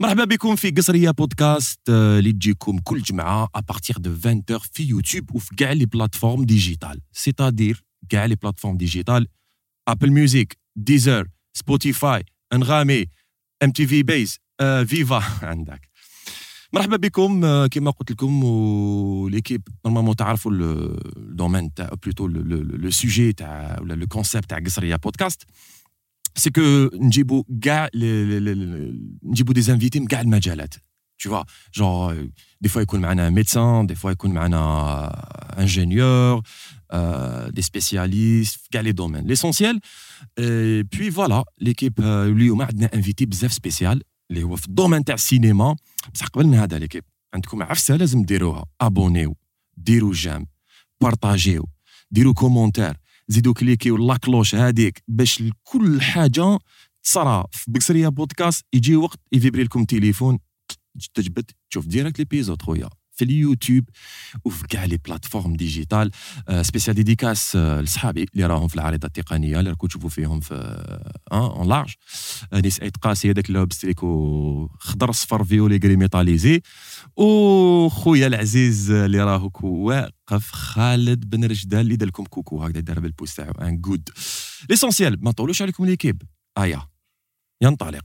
مرحبا بكم في قصرية بودكاست آه، اللي تجيكم كل جمعة à partir de 20 في يوتيوب وفي كاع les plateformes digitales. c'est-à-dire كاع les plateformes digitales Apple Music Deezer Spotify انغامي ام تي في بيز فيفا عندك. مرحبا بكم آه، كما قلت لكم و l'équipe normalement تعرفوا ال domaine تاع بلوتو le sujet تاع ولا le concept تاع قصرية بودكاست. سي كو نجيبوا كاع نجيبوا دي انفيتي من كاع المجالات tu vois genre des fois يكون معنا médecin des fois يكون معنا ingénieur euh, des spécialistes في كاع لي دومين ليسونسيال puis voilà l'équipe اليوم عندنا انفيتي بزاف سبيسيال اللي هو في الدومين تاع السينما بصح قبل من هذا ليكيب عندكم عفسه لازم ديروها ابونيو ديروا جام بارطاجيو ديروا كومونتير زيدوا كليكيو la cloche هذيك باش كل حاجة تصرى في قصرية بودكاست يجي وقت يفيبري لكم تليفون تجبد تشوف direct l'épisode خويا. في اليوتيوب وفي كاع les plateformes digitales. spéciale dédicace لصحابي اللي راهم في العريضة التقنية اللي راكم تشوفوا فيهم في en large انيس سعيد قاسي هذاك لابس تريكو خضر صفر violet gris métallisé وخويا العزيز اللي راهو واقف خالد بن رجدال اللي دار لكم كوكو هكذا دار بالبوست تاعو ان جود ليسونسيال ما نطولوش عليكم ليكيب. ايا ينطلق.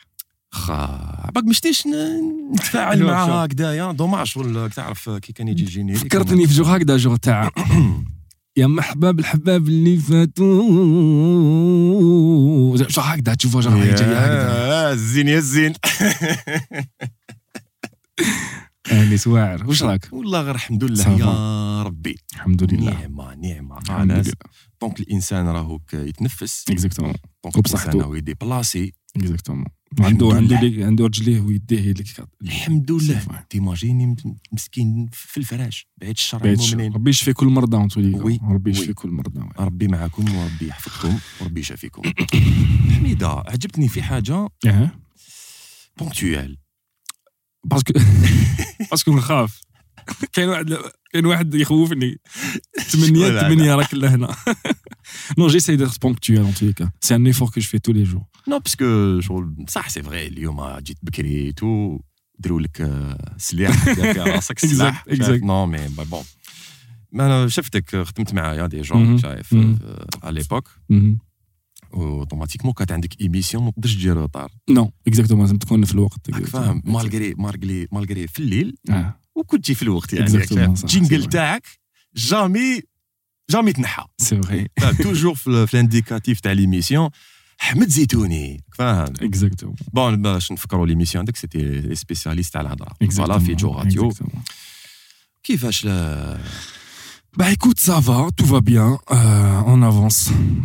خا باك مشتيش ن- نتفاعل شوف. هكذايا dommage ولا تعرف كي كان يجي ال générique فكرتني في جور هكذا جور تاع يا مرحبا بالحباب اللي فاتوا جور هكذا تشوفها جور هي جاية هكذا. يا الزين يا الزين. انيس واعر واش راك؟ والله غير الحمد لله. يا ربي. الحمد لله. نعمة نعمة الحمد ناس لله donc الانسان راهوك يتنفس. exactement donc. الانسان راهو يديبلاسي exactement عنده عنده عنده رجليه ويديه اللي الحمد لله. t'imagines مسكين في الفراش بعيد الشر بعيد الشر. ربي يشفي كل مرضى. oui، ربي. يشفي كل مرضى. ربي معكم وربي يحفظكم وربي يشافيكم حميدة عجبتني في حاجة آه ponctuel parce que parce que نخاف كاين واحد كاين واحد يخوفني. ثمانية. ثمانية راك لهنا. non j'essaye d'être ponctuel en tous les cas. c'est un effort que je fais tous les jours non parce que شغل صح c'est vrai اليوم جيت بكري tout droit لك سلاح راسك سلاح exact. non mais bon ما أنا شفتك خدمت معايا déjà مهم. شايف. على l'époque automatiquement كانت عندك émission ما تقدرش تجي retard non exactement لازم تكون في الوقت فاهم malgré malgré malgré في الليل وكنتي في الوقت يعني Exactement, فاهم؟ صح، الجينجل صح. تاعك جامي جامي تنحى سي فري فاهم؟ توجور في في الانديكاتيف تاع ليميسيون احمد زيتوني فاهم اكزاكتومون بون باش نفكروا ليميسيون هذاك سيتي لي سبيسياليست تاع الهضره فوالا في جو راديو كيفاش لا Bah écoute, ça va, tout va bien. Euh, on avance,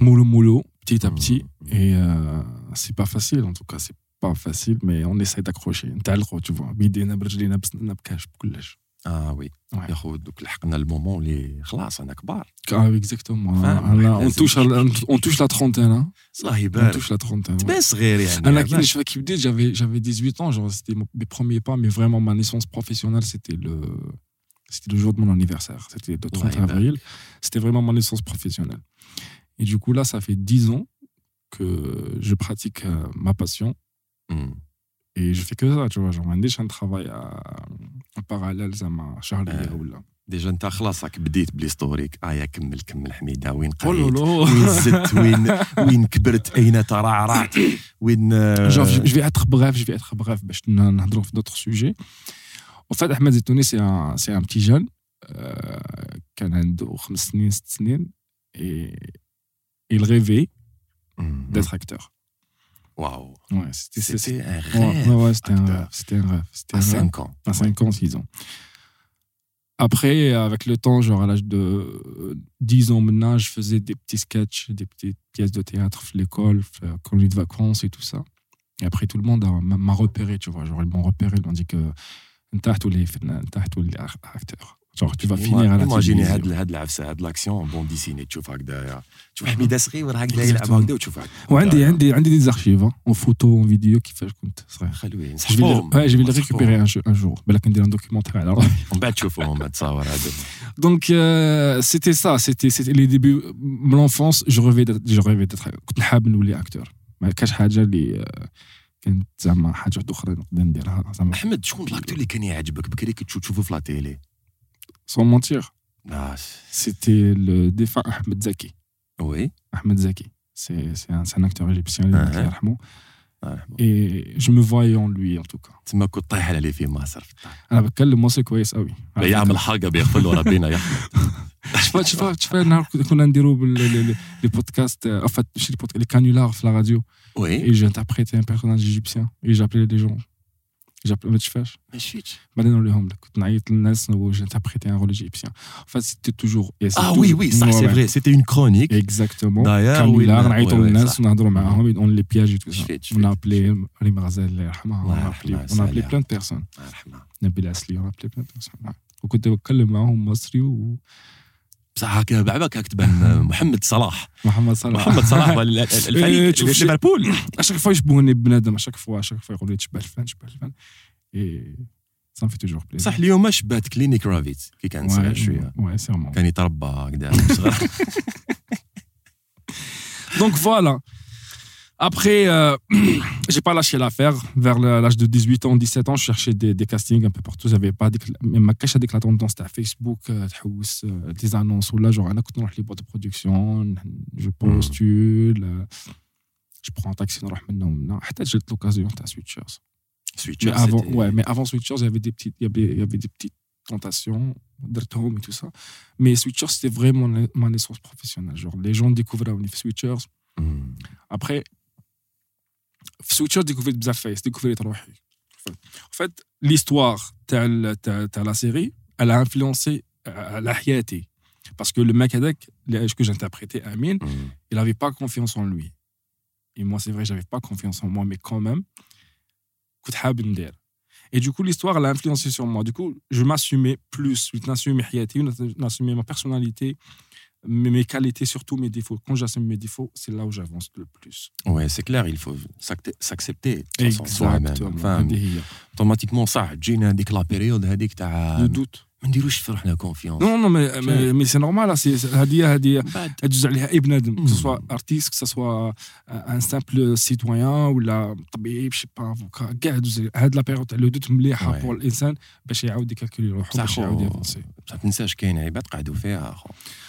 moulou moulou, petit à petit. Et euh, c'est pas facile, en tout cas, c'est pas facile, mais on essaie d'accrocher. نتعلقوا, tu vois. بيدينا برجلينا بسننا بكاش بكلش. اه وي Ouais. يا خو دوك لحقنا المومون اللي خلاص انا كبار Ah, exactement. Enfin, Là, on, لازم touche à- on touche la trentaine. Hein. الله On يبارك touche la trentaine. ouais. تبان صغير يعني انا كي عباك. نشفى كي بديت j'avais j'avais 18 ans genre c'était mon- mes premiers pas mais vraiment ma naissance professionnelle c'était le c'était le jour de mon anniversaire c'était le 30 Ouais, bah. avril c'était vraiment ma naissance professionnelle et du coup là ça fait 10 ans que je pratique euh, ma passion مم. et je fais que ça tu vois genre ما عنديش un travail à- en parallèle زعما شهرية آه. ولا déjà انت خلاص راك بديت ب l'historique ايا كمل كمل حميده وين Oh قريت. وين زدت وين وين كبرت اين ترعرعت وين آه، je, je vais être bref, je vais être bref, باش نهضروا في. En fait, Ahmed Zetouni, c'est un, c'est un petit jeune آه، كان عنده خمس سنين ست سنين et il rêvait Mhm. d'être acteur Waouh. ouais c'était un ouais, rêve. ouais, c'était un rêve. C'était un rêve. À un rêve. 5 ans. À 5 ans, 6 ans. Après, avec le temps, genre à l'âge de euh, 10 ans maintenant, je faisais des petits sketchs, des petites pièces de théâtre l'école, euh, colonie de vacances et tout ça. Et après, tout le monde a- m'a repéré, tu vois. Genre, ils m'ont repéré, ils m'ont dit que t'as tous les acteurs. Tu vas finir à la imagine. هاد هاد العفسه هاد l'action bande dessinée تشوف هكذا تشوف حميده صغير هكذا يلعب. هكذا وتشوف هكذا وعندي عندي عندي archives hein, en photo, en vidéo كيفاش كنت صغير. vais, نسحبهم récupérer un, jour- un jour. بالك ندير un documentaire على روحي. ومن بعد تشوفهم من تصاور c'était ça. C'était c'était les débuts. de L'enfance, je rêvais d'être. Je rêvais d'être. كنت حاب نولي acteur. ما كاش حاجة اللي كانت زعما حاجة واحدة أخرى نقدر نديرها زعما احمد شكون الاكتور اللي كان يعجبك بكري كنت تشوف- تشوفه في لا تيلي sans mentir. آه، C'était le défunt Ahmed Zaki. وي Ahmed Zaki. C'est c'est un, c'est un acteur égyptien. Ah, الله ah. يرحمه. آه. Et je me voyais en lui en tout cas. تما كنت طايح على اللي في مصر أنا بتكلم مصري كويس قوي. على يعمل فكرة. حاجه بيغفر له ربنا يا احمد شفت شفت شفت نهار كنا نديرو بال- لي لي- لي بودكاست en fait ماشي لي بودكاست لي كانولار في لا راديو وي et j'interprétais un personnage égyptien et j'appelais les gens j'appelais ما تشفاش ما شفتش بعدين نوريهم لك كنت نعيط للناس و j'interprétais un rôle égyptien en fait c'était toujours et c'est اه toujours- وي وي صح Ouais, سي ouais. فري سيتي اون كرونيك exactement داير كانولار نعيطوا وي للناس ونهضروا معاهم on les piège et tout ça شفت on a شفت appelé ريم غزال الله يرحمها on الله a يرحمها، appelé on a appelé سلام. plein de personnes الله يرحمه نبيل عسلي on a appelé plein de personnes ouais. وكنت بتكلم معاهم مصري ومحمد بصح هكا بعبك هاك تبان محمد صلاح. صلاح. محمد صلاح ال- إيه، الفريق ليفربول. à chaque fois يشبهوني ببنادم à chaque fois à chaque fois يقولوا لي تشبه الفن تشبه الفن. et ça fait toujours plaisir صح اليوم شبات كليني كرافيتس كي كان صغير شوية. كان يتربى هكذا صغير. Donc voilà. Après, euh, j'ai pas lâché l'affaire. Vers l'âge de 18 ans, 17 ans, je cherchais des, castings un peu partout. J'avais pas mais ma cache avec la tendance à Facebook, euh, euh des annonces ou là genre on les boîtes de production, je hmm. postule, euh, je prends un taxi dans maintenant. j'ai l'occasion à Switchers. Switchers. Mais avant, ouais, mais avant Switchers, il y avait des petites, il y avait, il y avait des petites tentations, et tout ça. Mais Switchers, c'était vraiment ma naissance professionnelle. Genre les gens découvraient Switchers. Hmm. Après, Après, Switchers découvrait بزاف فايس, découvrait روحي. En fait, l'histoire de la série, elle a influencé euh, la حياتي. Parce que le mec هذاك, le- que j'interprétais, Amin, مم. il n'avait pas confiance en lui. Et moi, c'est vrai, j'avais pas confiance en moi, mais quand même, كنت حابب ندير. Et du coup, l'histoire, elle a influencé sur moi. Du coup, je m'assumais plus. Je n'assumais حياتي, je n'assumais ma personnalité, mes, mes qualités, surtout mes défauts. Quand j'assume mes défauts, c'est là où j'avance le plus. Ouais, c'est clair, il faut s'acte- s'accepter de toute façon, soi-même. Exactement. فاهم هذه هي. اوتوماتيكمون صح تجينا هذيك لا بيريود هذيك تاع Le doute. ما نديروش في روحنا كونفيونس Non, non, mais, mais, mais c'est normal. là, c'est- هذه هذه بعد تجوز عليها اي بنادم que ce Mm. soit artiste que ce soit un simple citoyen ولا طبيب شي با افوكا كاع دوز عليها. هاد لا بيريود تاع لو دوت مليحه Ouais. بور الانسان باش يعاود يكالكولي روحو بصح باش يعاود يافونسي بصح تنساش كاين عباد قعدوا فيها اخو فشغل-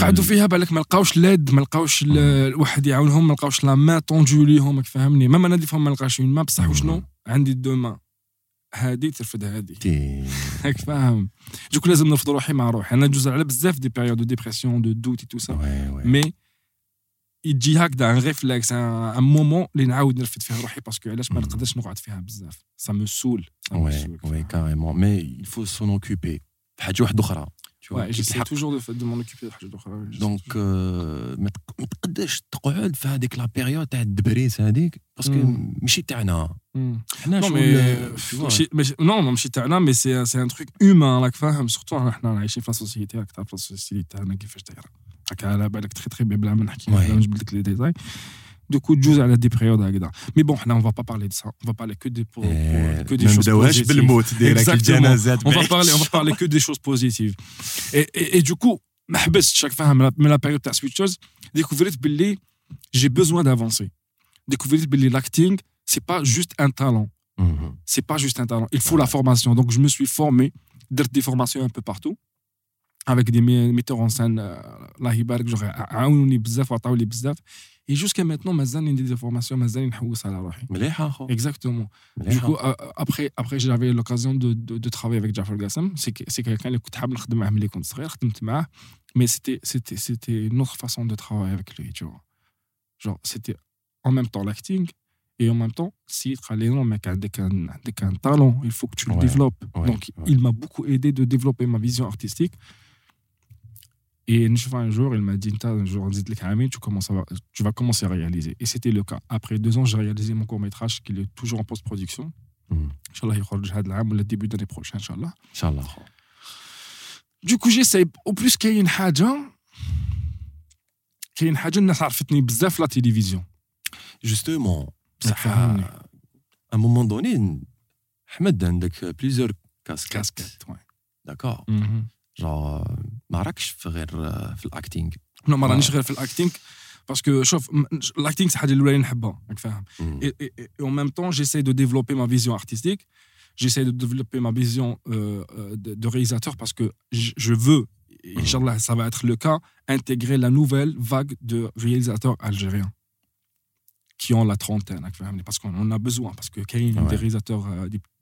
قعدوا فيها بالك ما لقاوش l'aide ما لقاوش الواحد يعاونهم ما لقاوش لا ما طونجو ليهم راك فاهمني؟ même أنا des fois ما نلقاش ما بصح. وشنو عندي دو ما هادي ترفد هادي. راك فاهم؟ دوك لازم نرفض روحي مع روحي. أنا جوز على بزاف des périodes de dépression de doute tout ça mais يجي هكذا un réflexe un moment اللي نعاود نرفد فيه روحي. parce que علاش ما. نقدرش نقعد فيها بزاف؟ ça me saoule oui وي carrément mais il faut s'en occuper. حاجة واحدة أخرى. tu vois، Ouais, كي j'essaie تحق- toujours de, de m'en occuper de حاجه اخرى دونك آه، ما تق- ما تقدرش تقعد في هذيك لا بيريود تاع الدبريس هذيك باسكو مم. ماشي تاعنا حنا Non, شغل mais, tu vois. ماشي- ماشي- non, non, ماشي تاعنا مي سي سي ان تروك هيومان راك فاهم سورتو حنا عايشين في السوسيتي راك تعرف السوسيتي تاعنا كيفاش دايره راك على بالك تخي تخي بلا ما نحكي Ouais. بلا ما نجبد لك لي ديتاي دوكو تجوز على دي بريود هكذا مي بون حنا اون فا با بارلي دو سا اون فا بارلي كو دي إيه، كو دي ما شوز نبداوهاش بالموت ديالك Exactement. الجنازات on va بعيد. parler on va parler que des choses positives et, et, et du coup ما حبست chaque fois من la période تاع switchers découvert باللي j'ai besoin d'avancer découvert باللي l'acting c'est pas juste un talent مهم. c'est pas juste un talent. Il faut la formation. Donc, je me suis formé, درت des formations un peu partout, avec des mé- metteurs en scène, euh, الله يبارك, et jusqu'à maintenant, mazal il y a des formations, mazal il y a des. Exactement. Du coup, euh, euh, après, après j'avais l'occasion de, de, travailler avec Jafar Gassam. C'est quelqu'un qui a travaillé avec mais c'était une autre façon de travailler avec lui. Tu. Genre, c'était en même temps l'acting, et en même temps, si mec a un talent, il faut que tu le développes. Donc, il m'a beaucoup aidé de développer ma vision artistique. Et un jour, il m'a dit, un jour, tu, commences à, tu vas commencer à réaliser. Et c'était le cas. Après deux ans, j'ai réalisé mon court-métrage qui est toujours en post-production. Hmm. Inch'Allah, il le début de l'année prochaine, Inch'Allah. Inch'Allah. Du coup, j'essaie. Au plus, qu'il y a une haja, qu'il y a une haja, on a bzaf la télévision. Justement, à un moment donné, Ahmed, a plusieurs casquettes. Casquettes, ouais. D'accord. Mm -hmm جون ما راكش في غير في الاكتينغ نو ما آه. رانيش غير في الاكتينغ باسكو شوف م- الاكتينغ حاجة اللي نحبها راك فاهم. مم. Et, et- et en même temps, j'essaie de développer ma vision artistique. J'essaie de développer ma vision euh, euh, de, de réalisateur parce que je, je veux, et Inch'Allah, ça va être le cas, intégrer la nouvelle vague de réalisateurs algériens qui ont la trentaine. راك فاهمني؟ Parce qu'on en a besoin. Parce que كاين Ouais. des réalisateurs, euh, des,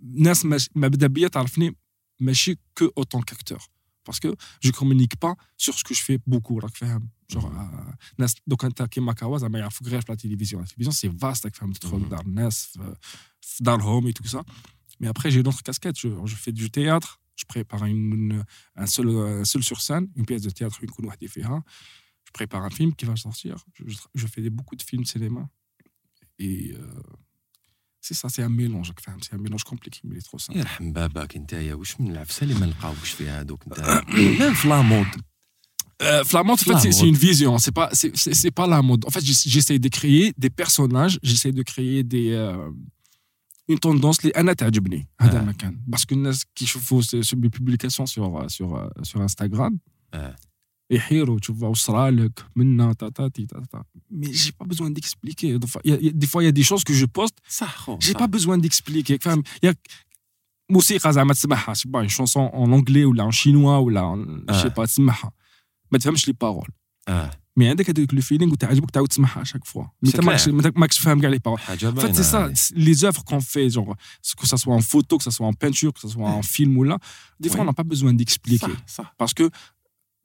Nas Mabdabia, mais je suis que autant qu'acteur. Parce que je ne communique pas sur ce que je fais beaucoup. Genre, mm. euh, Nas, donc, Taki Makawa, ça m'a greffe la télévision. La télévision, c'est vaste, dans Nas, dans le home et tout ça. Mais après, j'ai d'autres casquettes. Je, je, fais du théâtre, je prépare une, un, seul, euh, un seul sur scène, une pièce de théâtre, une kunouah Je prépare un film qui va sortir. Je, fais des, beaucoup de films cinéma. Et. Euh, c'est ça c'est un mélange راك فاهم c'est un mélange compliqué mais il est trop simple يرحم باباك انت واش من العفسه اللي ما نلقاوش فيها هذوك انت ميم في لامود Euh, Flamand, en fait, La c'est- c'est mode. une vision. C'est pas, c'est- c'est c'est pas la mode. En fait, j'ess- j'essaie de créer des personnages. J'essaie de créer des euh, une tendance اللي انا تعجبني هذا آه. المكان باسكو الناس كيشوفوا س- sur mes publications sur sur sur Instagram آه. يحيروا تشوفوا وصرالك منا تا تا تي تا تا mais j'ai pas besoin d'expliquer des fois il y a- il y a- des fois il y a des choses que je poste صح خو j'ai صح. pas besoin d'expliquer فاهم ياك موسيقى زعما تسمعها سي با شونسون اون انجلي ولا ان شينوا ولا آه. شي با تسمعها ما تفهمش لي بارول اه مي عندك هذاك لو فيلينغ وتعجبك تعاود تسمعها شاك فوا مي C'est انت ماكش clair. ما ماكش فاهم كاع لي بارول حاجه En fait, باينه c'est ça, هذه. c'est les œuvres qu'on fait, genre, que ça soit en photo, que ça soit en peinture, que ça soit en film ou là,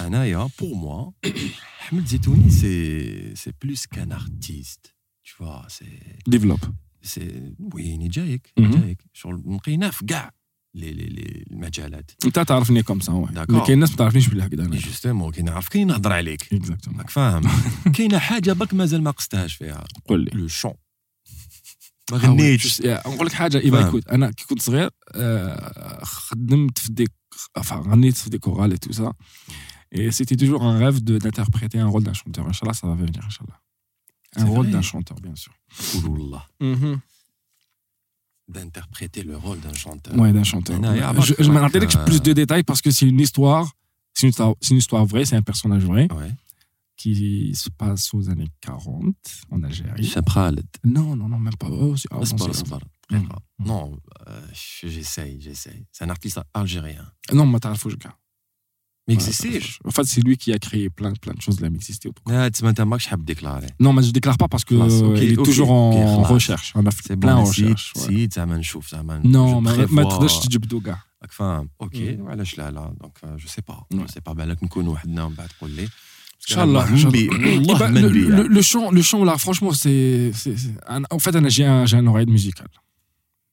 انايا pour moi حمد زيتوني c'est plus qu'un artiste tu vois c'est développe. c'est oui جايك Mhm. جايك شغل نقيناه في كاع لي لي لي المجالات انت تعرفني comme ça D'accord. mais كاين ناس ما تعرفنيش بلي هكذا justement كي نعرف كي نهضر عليك exactement راك فاهم كاينة حاجة برك مازال ما قستهاش فيها قول لي le chant ما غنيتش نقول لك حاجة ايفا écoute أنا كي كنت صغير خدمت في ديك غنيت في دي chorales et tout ça. Et c'était toujours un rêve d'interpréter un rôle d'un chanteur. Inch'Allah, ça va venir, Inch'Allah. Un rôle d'un chanteur, bien sûr. Mm. D'interpréter le rôle d'un chanteur. Ouais, d'un chanteur. Ouais. Je, je m'en rappelle euh, plus de détails parce que c'est une histoire, c'est une, histoire vraie, c'est un personnage vrai. Ouais. Qui se passe aux années 40 en Algérie. Chapraled. Non, non, non, même pas. Oh, ah, pas mm. non, euh, j'essaye, j'essaye. C'est un artiste algérien. Non, Matarafouchka ما يكزيستيش En fait, c'est lui qui a créé plein, plein de choses de la mixité. لا تسمى انت ماكش حاب ديكلاري Non, mais je déclare pas parce que Classe, ok, euh, il est ok, toujours en ok, classe. recherche. On a fait سي plein en بون سيد recherche. ouais. سيد زعما نشوف زعما Non, je ما prévois- ما تقدرش تجبدو كاع. راك فاهم اوكي Mm. وعلاش لا لا دونك جو سي با Ouais. جو سي با بالك نكونوا وحدنا ومن بعد تقول لي ان شاء الله من بي- والله Eh ben, من le, بيا. le, le chant le chant là franchement c'est c'est- c'est- un- en fait انا j'ai un j'ai un oreille musicale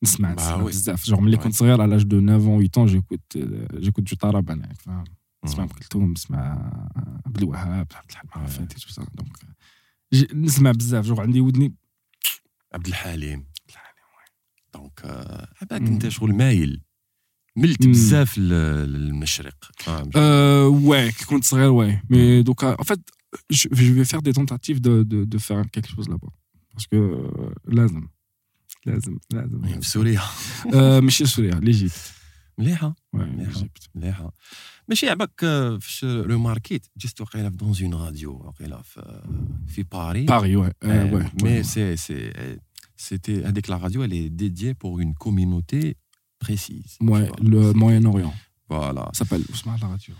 نسمع Bah نسمع oui. بزاف جوغ ملي Ouais. كنت صغير على لاج دو 9 ans 8 ans جيكوت جيكوت جو طرب انا نسمع ام. كلثوم نسمع عبد الوهاب عبد الحليم tout ça donc نسمع بزاف. جوغ عندي ودني عبد الحليم. donc آه، عباك. أنت شغل مايل. ملت. بزاف لل- للمشرق. ouais, quand كنت صغير. Mais donc euh, en fait, je, je vais faire des tentatives de, de, de faire quelque chose là-bas. Parce que euh, لازم لازم لازم في سوريا. Euh, ماشي سوريا l'Égypte. مليحة. ouais, مليحة. ليجيبت مليحه ماشي عباك آه، فاش روماركيت جست وقيله في دون اون راديو وقيله في في باري Paris ouais. Euh, Euh, ouais, mais ouais. c'est c'est euh, c'était avec la radio elle est dédiée pour une communauté précise tu Ouais, vois. le Moyen-Orient. voilà Ça s'appelle Ousmane la radio.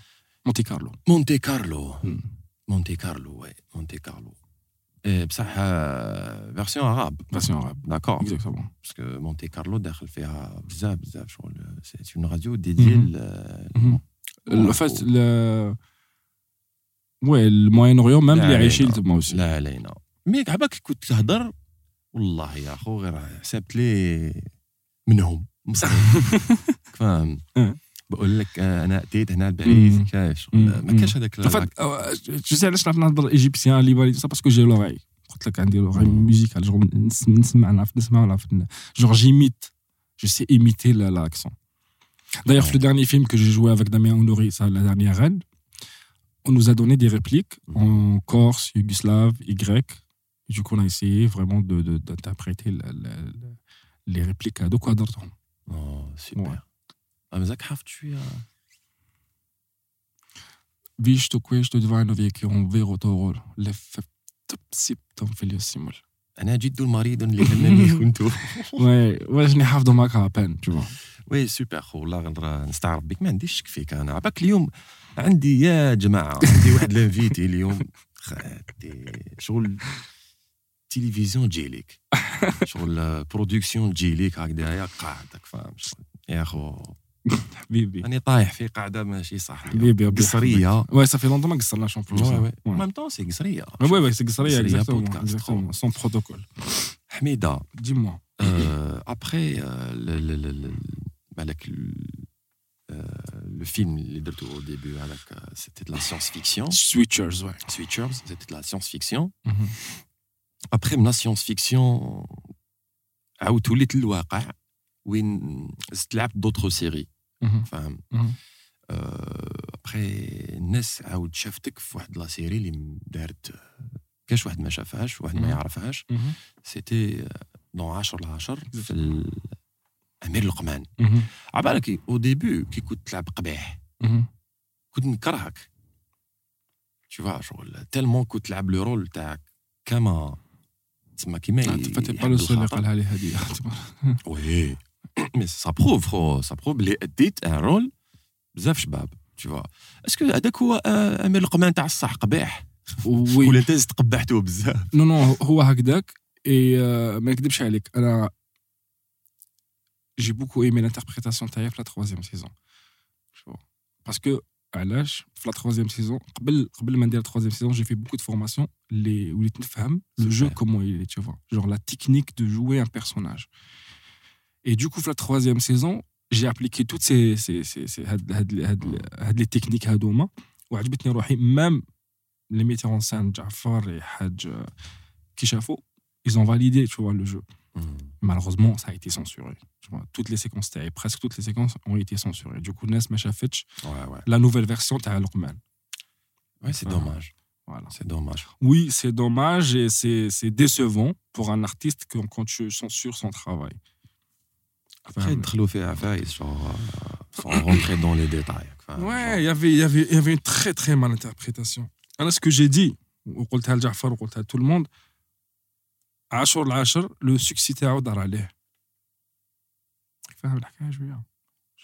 Monte Carlo. Monte Carlo Hmm. Monte Carlo ouais Monte Carlo et بصح euh, version arabe Version arabe. d'accord Exactement. parce que Monte Carlo داخل فيها بزاف بزاف شغل c'est une radio dédiée Mhm. ل- Mhm. Bon, En fait, le... Moyen-Orient, même لا les علينا. Aïchil, moi aussi. لا علينا مي عباك كنت تهضر؟ والله يا أخو غير حسبت لي منهم. فاهم؟ أه. بقول لك آه، أنا أتيت هنا بعيد مم. كاش. ما كاش هذاك tu sais علاش نعرف نهضر إيجيبسيان parce que j'ai l'oreille قلت لك عندي genre نس- نسمع نعرف نسمع نعرف ن- genre j'imite je sais imiter la- l'accent. d'ailleurs Ouais. le dernier film que j'ai joué avec Damien Honoré ça la dernière reine on nous a donné des répliques en corse yougoslave y et du coup on a essayé vraiment de de- d'interpréter la- la- la- les répliques هذوك وهضرتهم اوه سوبر Ouais. آه، مازالك حافظ شويه visto questo divino che un vero toro l'effetto siptom filio simul انا جد مريض لانني كنت Ouais, ouais, je n'ai حافظه معك à peine, tu vois. وي سوبر خو والله غير نستعرف بك ما عنديش شك فيك أنا عباك اليوم عندي يا جماعة عندي واحد لانفيتي اليوم خاتي شغل تلفزيون تجيليك شغل برودكسيون تجيليك هكذايا قاعدك فاهم يا خو حبيبي راني طايح في قاعدة ماشي صح حبيبي قصرية ça fait longtemps ما قصرناش. Ouais, ouais. Ouais. En même temps, c'est قصرية قصرية exactement. podcast, exactement. Sans protocole. حميدة Dis-moi. euh, après euh, le, le, le, le, بالك le, euh, le film اللي درته au début avec euh, c'était de la science-fiction Switchers, ouais. Switchers c'était de la science-fiction Mhm. après من la science-fiction عاود وليت للواقع وين زدت لعبت d'autres séries Mhm. فاهم Mhm. ابخي الناس عاود شافتك في واحد لا سيري اللي دارت كاش واحد ما شافهاش واحد ما مم. يعرفهاش Mhm. سيتي دون 10 ل 10 في ال- أمير لقمان. عبالك au début كي كنت تلعب قبيح. كنت نكرهك vois شغل tellement كنت تلعب le rôle تاعك كما تسمى كيما le seul اللي الخطأ. قالها لي هذه. oui mais ça prouve خو ça prouve بلي اديت un rôle بزاف شباب vois est-ce que هذاك هو آه، أمير لقمان تاع الصح قبيح. ولا انت زدت قبحته بزاف Non, non, هو هكذاك. Et euh, ما نكذبش عليك أنا j'ai beaucoup aimé l'interprétation de la troisième saison. Parce que, à l'âge, la troisième saison, avant la troisième saison, j'ai fait beaucoup de formations les, où les femmes, le jeu, comment il est, tu vois. Genre la technique de jouer un personnage. Et du coup, la troisième saison, j'ai appliqué toutes ces, ces, ces, ces les techniques à Douma. Même les metteurs en scène, Jafar et Haj euh, Kishafo, ils ont validé, tu vois, le jeu. Mm. Malheureusement, ça a été censuré. Toutes les séquences, presque toutes les séquences ont été censurées. Du coup, Nes Machafetch, ouais, ouais. la nouvelle version, t'as Lokman. Ouais, c'est ah, dommage. Voilà. C'est dommage. Oui, c'est dommage et c'est décevant pour un artiste quand, quand tu censures son travail. Après, très fait affaire, ils sont, euh, rentrés dans les détails. Enfin, ouais, y avait, y il y avait une très très mal interprétation. Alors, ce que j'ai dit, tout le monde, عشر العشر le succès تاعو دار عليه. فاهم الحكايه شويه؟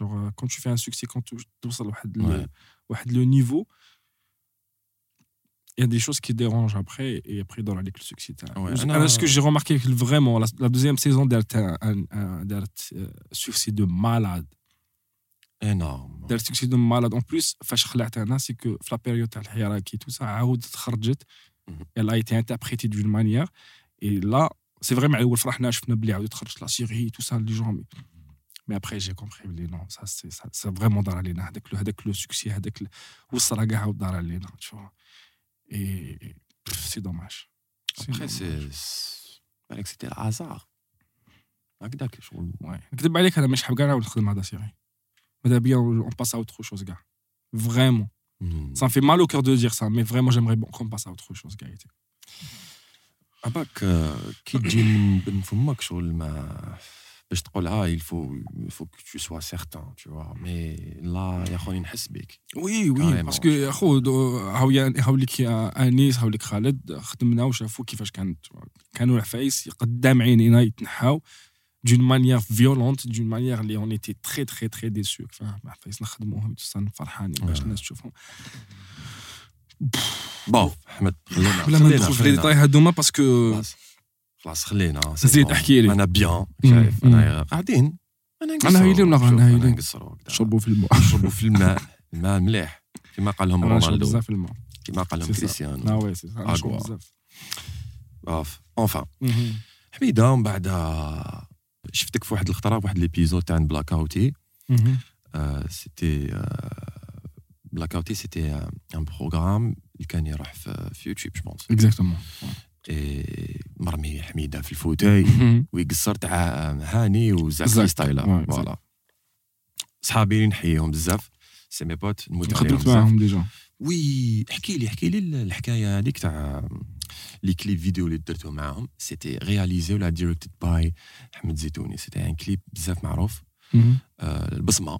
Genre, euh, quand tu fais un succès, quand tu توصل لواحد ال- Ouais. واحد le niveau, il y a des choses qui dérangent après et après dans la le succès تاعو. Ouais, Alors, أنا- ce que j'ai remarqué que vraiment, la, la deuxième saison دارت un, un, un دارت euh, succès de malade. énorme دار سكسي دو مالاد اون بليس فاش خلعت انا سي كو في لا بيريود تاع الحراكي تو سا عاودت خرجت مهم. elle a été interprétée d'une manière et là سي فري مع الاول فرحنا شفنا بلي عاود تخرج لا سيري تو سا لي جون مي ابخي جي كومبري بلي نو سا سي سا فريمون دار علينا هذاك هذاك لو سوكسي هذاك وصل كاع عاود دار علينا تشوف اي سي دوماج Après, c'est. بالك سيتي الازار هكذاك شغل Ouais. نكذب عليك انا مش حاب كاع نعاود نخدم مع سيري ماذا بيا اون باس ا اوتر شوز كاع فريمون مم. Ça me fait mal au cœur de dire ça, mais vraiment, j'aimerais bon qu'on passe à autre chose, Gaëté. عباك آه، كي تجي من بن فمك شغل ما باش تقولها il faut il faut que tu sois certain tu vois mais لا يا خويا نحس بك Oui, oui, Carrément. parce que أخو دو- هاويا هاوليك يا انيس هاوليك خالد خدمنا وشافوا كيفاش كانت كانوا العفايس قدام عينينا يتنحاو دون مانيير فيولونت دون مانيير اللي اون ايتي تري تري تري ديسو فاهم العفايس نخدموهم توصل فرحانين باش آه. الناس تشوفهم bon احمد خلينا بلا ما ندخل في les هادوما parce que خلاص خلينا زيد احكي لي. أنا bien. شايف. أنا قاعدين أنا هايلين ولا أنا هايلين؟ شربوا في الماء نشربوا في الماء الماء مليح كما قال لهم أنا رونالدو بزاف الماء كما قال لهم. كريستيانو آه وي سي. بزاف اوف اونفان. حميدة ومن بعد شفتك في واحد الخطرة في واحد ليبيزود تاع بلاك اوتي. سيتي اوتي سيتي ان بروغرام اللي كان يروح في في يوتيوب جو بونس اكزاكتومون مرمي حميده في الفوتاي ويقصر تاع هاني وزاك واي، فوالا صحابي اللي نحييهم بزاف c'est mes potes نموت عليهم خدمت معاهم déjà oui احكي لي احكي لي الحكاية هذيك تاع les clips vidéo اللي درتو معاهم c'était réalisé ولا directed by احمد زيتوني c'était un clip بزاف معروف البصمه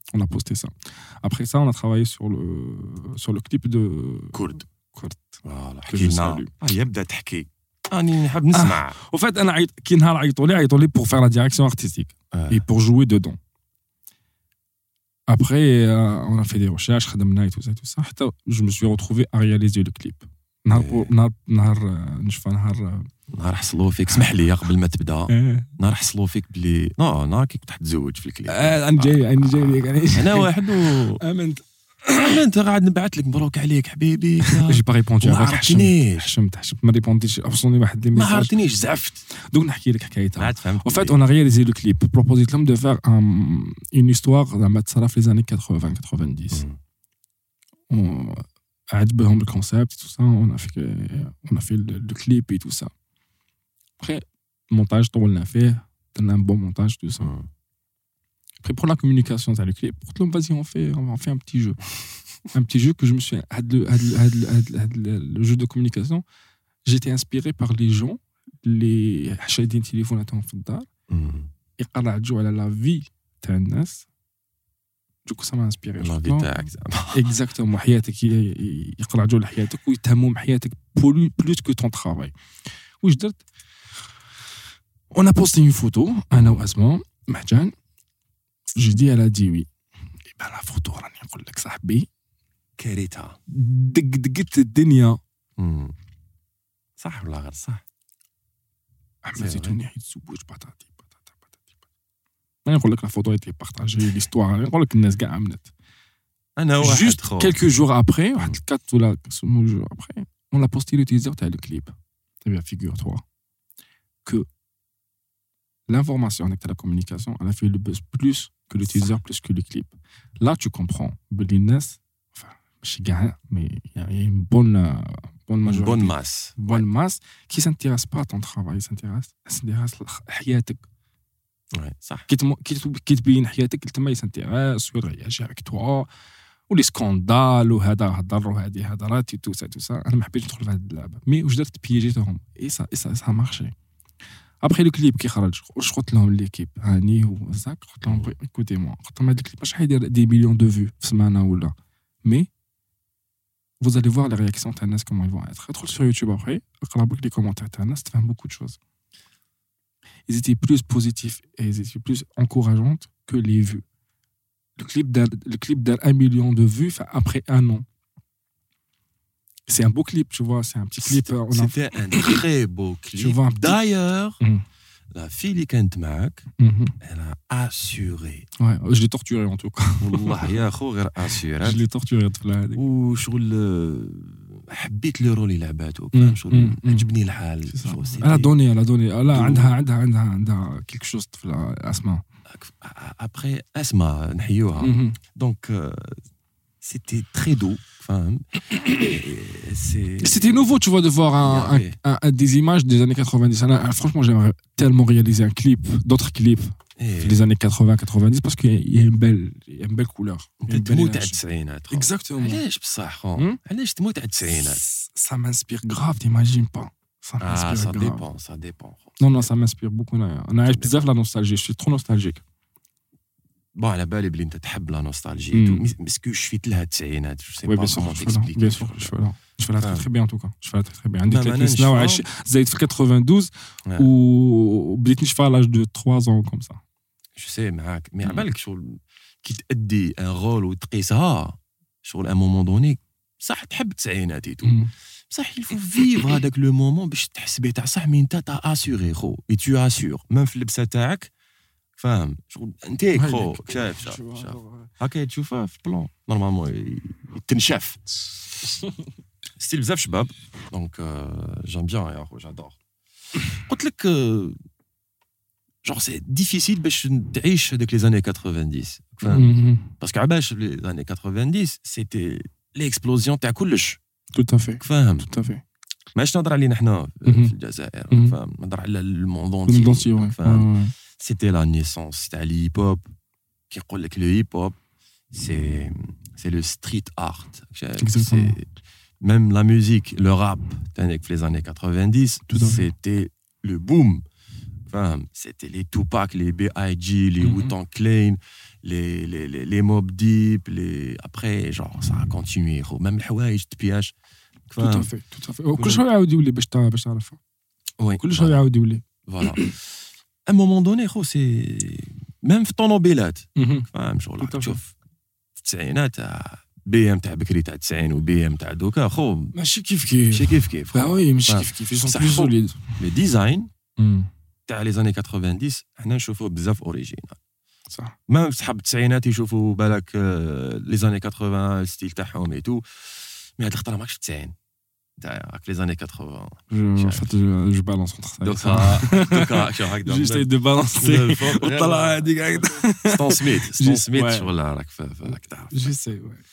on a posté ça. Après ça, on a travaillé sur le, sur le clip de كرد كرد. فوالا Que حكي je لنا salue. آه، يبدا تحكي راني نحب نسمع Au fait, انا عيط كي نهار عيطوا لي عيطوا لي pour faire la direction artistique آه. et pour jouer dedans. Après, euh, on a fait des recherches, خدمنا et tout ça, tout ça. حتى je me suis retrouvé à réaliser le clip. نهار إيه. نهار نهار آه، نشفى نهار. نهار حصلوا فيك اسمح لي قبل ما تبدأ. آه، نهار حصلوا فيك بلي نو نهار كي كنت حتزوج في الكليب. آه، أنا جاي أنا جاي ليك أنا واحد و آمنت. انت قاعد نبعث لك مبروك عليك حبيبي. j'ai pas répondu ما عرفتنيش. حشمت حشمت ما ريبونديش اوصلني واحد لي ما عرفتنيش زعفت. دوك نحكي لك حكايتها. عاد فهمت. A réalisé le clip. Proposé لهم de faire un- une histoire dans Matsaraf les années 80-90. On a عجبهم le concept, tout ça. On a fait, on a fait le, le clip et tout ça. Après, montage, on l'a fait. On a un bon montage, tout ça. Après, pour la communication, dans le clip, pour l'homme, vas-y, on fait, on fait un petit jeu. un petit jeu que je me suis. had le- had le- had le- had le- had le le jeu de communication, j'étais inspiré par les gens, les حشايدين تليفوناتهم في الدار يقرا جو على لا في تاع الناس دوكو سا ما انسبيري لا في تاعك زعما اكزاكتومون حياتك ي- ي- يقرا جو لحياتك ويتهموا بحياتك بلوس كو تون ترافاي واش درت اون ا بوستي اون فوتو انا واسماء محجان جي دي على دي وي يبان لا فوتو راني نقول لك صاحبي كارثه دق دقت الدنيا مم. صح ولا غير صح احمد C'est زيتوني حيتزوج بطاطي بطاطا بطاطي راني نقول لك لا فوتو ايتي بارطاجي ليستوار راني نقول لك الناس كاع عملت انا واحد Juste خو quelques jours après, 4 ou là, jours après, on a posté l'utilisateur le clip. Eh bien, figure-toi que l'information avec la communication, elle a fait le buzz plus que l'utilisateur, plus que le clip. Là, tu comprends. Belines, enfin, je sais pas, mais il y a il y a une bonne, euh, bonne majorité. بون ماس bonne masse qui ne s'intéresse pas à ton travail, elle s'intéresse, elle s'intéresse à حياتك. Ouais, صح كي تم- كي تب- كي تبين حياتك تما يسانتيغاس ويرياجي افيك توا ولي سكوندال وهذا هضر وهذه هضرات تو سا تو سا انا ما حبيتش ندخل في هذه اللعبه مي واش درت بيجيتهم اي سا اي سا سا مارشي ابخي لو كليب كي خرج واش قلت لهم ليكيب هاني وزاك قلت لهم ايكوتي موا قلت لهم هذا الكليب مش حيدير دي مليون دو فيو في سمانه ولا مي vous allez voir les réactions تاع الناس comment ils vont être ادخل sur YouTube après اقرا بك لي كومونتير تاع الناس تفهم beaucoup de choses ils étaient plus positifs et ils étaient plus encourageants que les vues. Le clip d'un, million de vues après un an. C'est un beau clip, tu vois, c'est un petit clip. C'était, euh, on a... c'était un très beau clip. Tu vois, petit... D'ailleurs, mmh. la fille Kent Mac, mmh. elle a assuré. Ouais, je l'ai torturé en tout cas. je l'ai torturé. Ou حبيت لو رول اللي لعباتو مم، فاهم شغل مم، مم. عجبني الحال C'est ça. شغل Elle a c'était- donné, elle a donné. Elle a, Tout. عندها عندها عندها عندها quelque chose الطفلة اسمها. après اسمع نحيوها Mhm. donc euh, c'était très doux فاهم Et c'est C'était nouveau, tu vois, de voir un, Yeah, un- ouais. un- un- des images des années 90. Là, euh, franchement, j'aimerais tellement réaliser un clip, d'autres clips إيه. des années 80-90 parce qu'il y a une belle, il y a une belle couleur. Il y a انت une belle تموت على énergie. التسعينات خو. Exactement. علاش بصح خو Hmm? علاش تموت على التسعينات Ça m'inspire grave, t'imagines pas. Ça ah m'inspire ça grave. dépend ça dépend خو. Non, non, ça m'inspire beaucoup. On a بزاف la nostalgie. Je suis trop nostalgique. بون على بالي بلي انت تحب لا نوستالجي مم. مسكو شفيت لها التسعينات جو سي Oui, با bien sûr, كومون je fais là. تكسبليك Bien sûr, je fais là. Je fais là très Ah. très bien en tout cas. Je fais là très très bien. عندي ما 30 ماناش سنة فاهم. وعايش زايد في 92 Ouais. وبديت نشفى à l'âge de 3 ans comme ça. جو سي معاك مي مم. على بالك شغل كي تأدي ان رول وتقيسها شغل ان مومون دوني صح تحب التسعينات اي تو Mhm. بصح يلفو فيف هذاك لو مومون باش تحس به تاع صح مي انت تا اسيغي خو اي تو اسيغ ميم في اللبسه تاعك فاهم شغل انتيك خو هايلك. شاف Tu شاف vois, شاف alors, هكا تشوفها في بلون نورمالمون يتنشف ستيل بزاف شباب دونك جام بيان يا خو جادور قلت لك جور سي ديفيسيل باش تعيش هذاك لي زاني 90 فاهم Mhm. باسكو عباش لي زاني 90 سيتي ليكسبلوزيون تاع كلش Tout à fait. فاهم Tout à fait. ماش نهضر علينا حنا مهم. في الجزائر مهم. فاهم نهضر على الموند Tout le monde entier, ouais. فاهم Ouais, ouais. سيتي لا نيسونس تاع الهيب هوب كيقول لك لو هيب هوب سي سي لو ستريت ارت Exactement. ميم لا ميوزيك لو راب تانيك في لي زاني 90 Tout à fait. سيتي لو بوم فاهم سيتي لي توباك لي بي اي جي لي Mhm. ووتان كلين لي لي لي لي موب ديب لي ابري جور سا كونتينيي خو ميم الحوايج تبياش Tout à fait. Tout à fait. وكل شوية يعاود يولي باش تع- باش تعرفها. وي كل شوية يعاود يولي. فوالا ان مومون دوني خو سي ميم في الطوموبيلات فاهم شغل Tout à fait. تشوف في التسعينات تاع بي ام تاع بكري تاع 90 وبي ام تاع دوكا خو ماشي كيف كيف. ماشي كيف كيف Bah oui, ماشي Ouais. كيف كيف. Ils sont Ça plus faut- solides. لي ديزاين Mhm. تاع لي زاني 90 حنا نشوفوه بزاف اوريجينال صح. ما صحاب التسعينات يشوفوا بالك آه، لي زاني 80 الستيل تاعهم اي تو مي هاد الخطره ماكش في 90 تاع راك لي زاني 80 Je, en Check. fait, je, je balance entre ça. et ça. دوكا دوكا شو هكذا J'essaie de balancer. وطلع هذيك هكذا. ستون سميت ستون Juste- سميت ouais. شغل راك ف- ف- راك تعرف J'essaie, ouais.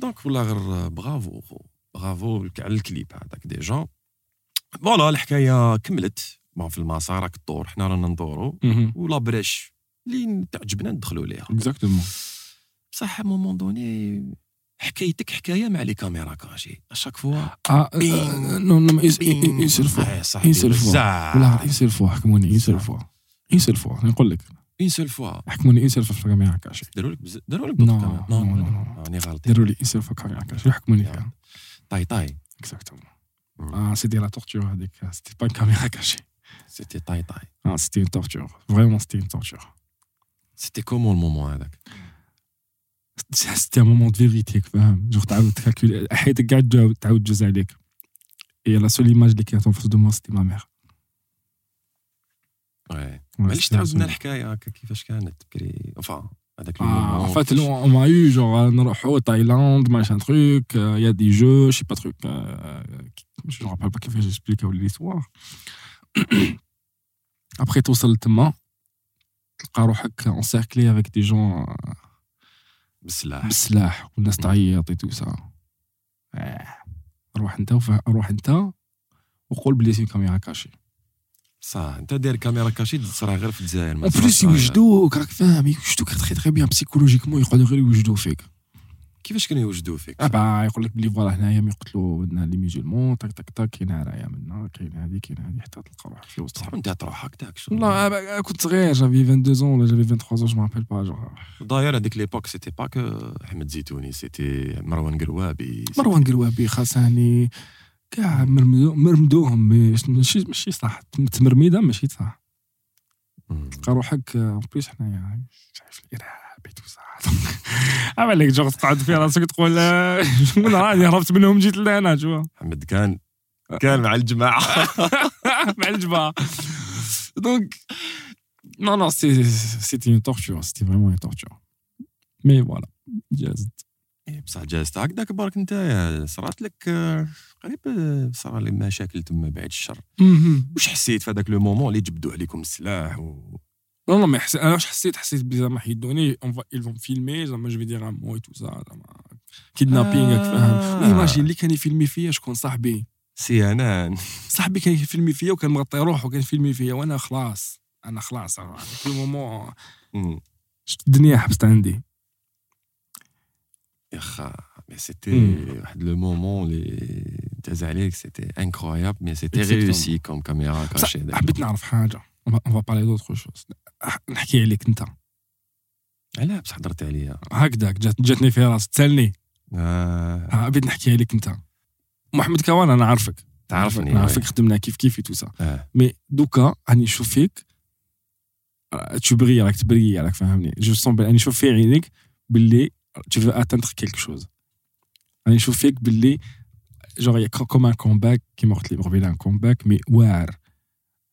دونك والله غير برافو خو برافو لك على الكليب هذاك ديجا فوالا الحكايه كملت بون في المسار راك تدور حنا رانا ندورو. ولا brèche اللي تعجبنا ندخلوا ليها Exactement. بصح moment donné حكايتك حكاية مع les caméras cachées à chaque fois une seule fois. آه، صاحبي une seule fois. بزاف. والله une seule fois حكموني une seule fois. une seule fois. نقول لك اون سول فوا حكموني une seule fois في الكاميرا كاشي. داروا لك داروا لك نو،. نو، نو نو، نو نو. راني غلطي داروا لي une seule fois كاميرا كاشي حكموني فيها. طاي طاي. Mm. Ah, c'était la torture هذيك. C'était pas une caméra cachée. سيتي طاي طاي Ah, c'était une torture. Vraiment, c'était une torture. سيتي كومون المومون هذاك C'était un moment de vérité. فاهم؟ Genre, تعاود تكالكولي حياتك قاعد تجاوب- تعاود تجوز عليك. Et la seule image اللي كانت en face de moi, c'était ma mère. وي Ouais, معليش c'était la تعاود seule. لنا الحكايه هكا كيفاش كانت بكري enfin هذاك Ah, المومون en fait, nous, on m'a eu genre نروحوا Thaïlande, machin truc, il y a des jeux, je sais pas truc. euh, je me rappelle pas comment j'explique l'histoire. Après توصل تما تلقى روحك avec des gens euh, بالسلاح بالسلاح والناس تعيط ça. آه. روح انت وف... روح انت وقول بلي c'est caméra cachée. صح انت داير caméra cachée تصرا غير في الجزائر plus. يوجدوك راك فاهم يوجدوك très très bien psychologiquement يقعدوا غير يوجدوا فيك. كيفاش كانوا يوجدوا فيك؟ آه bah يقول لك بلي voilà هنايا يقتلوا les musulmans تاك تاك تاك كاين هنايا منا كاين هذه كاين هذه حتى تلقى روحك في وسط صح انت تروح هكذاك والله آه، كنت صغير j'avais 22 ولا j'avais 23 je me rappelle pas genre داير هذيك l'époque c'était pas que أحمد زيتوني c'était مروان قروابي مروان قروابي خاصاني كاع مرمدو مرمدوهم ماشي ماشي صح تمرميدة ماشي صح. تلقى روحك en plus حنايا شايف الإرهاب tout ça عمل لك جو تقعد في راسك تقول آه، من راني هربت منهم جيت لهنا شو؟ محمد كان كان مع الجماعة. مع الجماعة. donc non non c'est c'était une torture c'était vraiment torture mais voilà جازت بصح جازت هكذاك برك أنت صرات لك آه، قريب آه، صرا لي مشاكل تما بعد الشر. واش حسيت في هذاك le moment اللي جبدوا عليكم السلاح و... Non, non, mais أنا واش حسيت حسيت بلي زعما حيدوني ils vont filmer زعما je vais dire un mot tout ça زعما kidnapping فاهم imagine اللي كان يفيلمي فيا شكون صاحبي c'est un صاحبي كان يفيلمي فيا وكان مغطي روحه وكان يفيلمي فيا وأنا خلاص أنا خلاص في. شفت الدنيا حبست عندي يا خا mais c'était même. واحد le moment اللي داز عليك c'était incroyable mais c'était Exactement. réussi comme caméra بصح cachée نحكي عليك انت. علاه بصح هضرت عليا. هكذاك جات جاتني في راسي تسألني. آه. حبيت نحكي عليك انت. محمد كوان أنا عارفك تعرفني نعرفك خدمنا كيف كيف tout ça آه. mais دوكا راني نشوف فيك. t'es prêt راك t'es prêt راك فاهمني je sens راني نشوف في عينيك باللي tu veux atteindre quelque chose. راني نشوف فيك باللي a comme un comeback كيما قلت لي مقبل un comeback mais واعر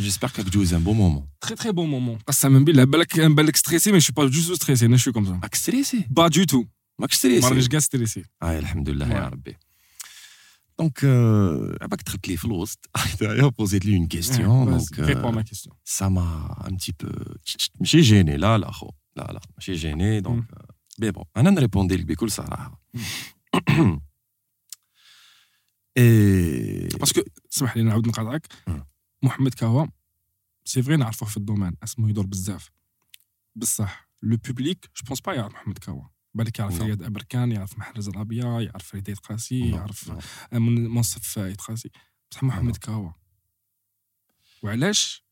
جيسبر كاك دوز ان بون مومون Très très bon moment. قسما بالله بالك بالك ستريسي mais je suis pas du tout stressé انا شو كوم سا راك ستريسي با دو تو ماك ما ستريسي رانيش كاع ستريسي اه الحمد لله يا Ouais. ربي دونك euh, عباك دخلت لي في الوسط هكذايا بوزيت لي اون كيستيون دونك ريبون ما كيستيون ça m'a un petit peu ماشي جيني لا لا خو لا لا ماشي جيني دونك مي بون انا نريبوندي لك بكل صراحه اي باسكو اسمح لي نعاود نقاطعك مم. محمد كاوا سي فري نعرفوه في الدومين اسمه يدور بزاف بصح لو بوبليك جو بونس با يعرف محمد كاوا بالك يعرف Non. رياض ابركان يعرف محرز الربيع يعرف فريد قاسي Non, يعرف non. من- منصف ايد قاسي بصح محمد كاوا وعلاش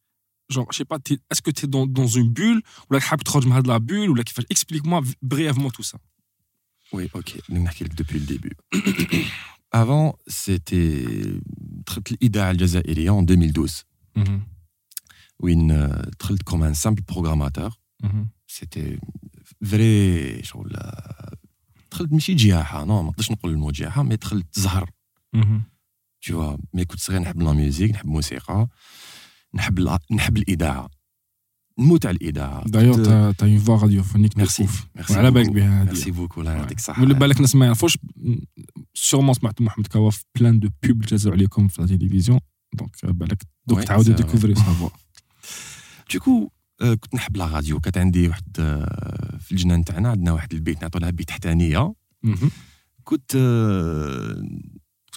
جونغ شي با تي اسكو تي دون دون اون بول ولا حاب تخرج من هاد لا بول ولا كيفاش اكسبليك موا بريفمون تو سا Oui, ok. نحكي لك depuis le début. Avant, c'était دخلت الإذاعة الجزائرية en 2012 وين آه، دخلت comme un simple programmateur. C'était vrai شغل آه، دخلت ماشي جياحة نو ما نقدرش نقول الموت جياحة مي دخلت زهر tu vois مي كنت صغير نحب لا ميوزيك نحب الموسيقى نحب الع- نحب الإذاعة نموت على الإذاعة دايوغ t'as t'as une voix radiophonique merci merci وعلى بالك. بها merci beaucoup الله يعطيك الصحة واللي بالك ناس ما يعرفوش sûrement سمعت محمد كاوا في plein de pubs جازو عليكم في التلفزيون donc بالك دوك vrai. découvrez sa voix دوكو كنت نحب la radio كانت عندي واحد آه، في الجنان تاعنا عندنا واحد البيت نعطوا لها بيت تحتانيه كنت آه، كنت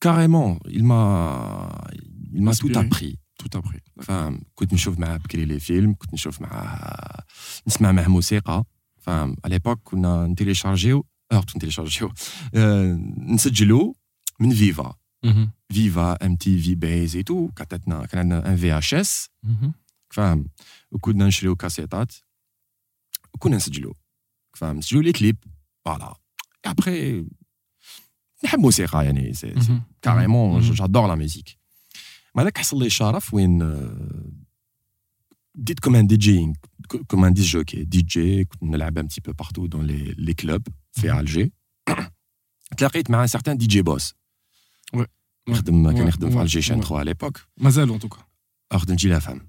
carrément il m'a il m'a tout Inspiré. appris tout ابري فاهم كنت نشوف معاه بكري لي فيلم كنت نشوف معاه نسمع معاه موسيقى فاهم على ليبوك كنا نتيليشارجيو اه كنت نتيليشارجيو آه، نسجلوا من فيفا فيفا ام تي في بيز اي تو كانت عندنا كان عندنا ان في اش اس فاهم وكنا نشريو كاسيتات وكنا نسجلوا فاهم نسجلوا لي كليب فوالا ابخي نحب موسيقى يعني سي سي كاريمون جادور لا ميوزيك ما داك حصل لي الشرف وين آه، بديت كوم ان دي جي كوم ان دي جوكي دي جي كنت نلعب ان بتي بو بارتو دون لي لي كلوب في مهم. الجي تلاقيت مع ان سارتان دي جي بوس Ouais. يخدم كان Ouais. يخدم في Ouais. الجي شان Ouais. 3 على ليبوك مازال ان توكا خدم جي لا فام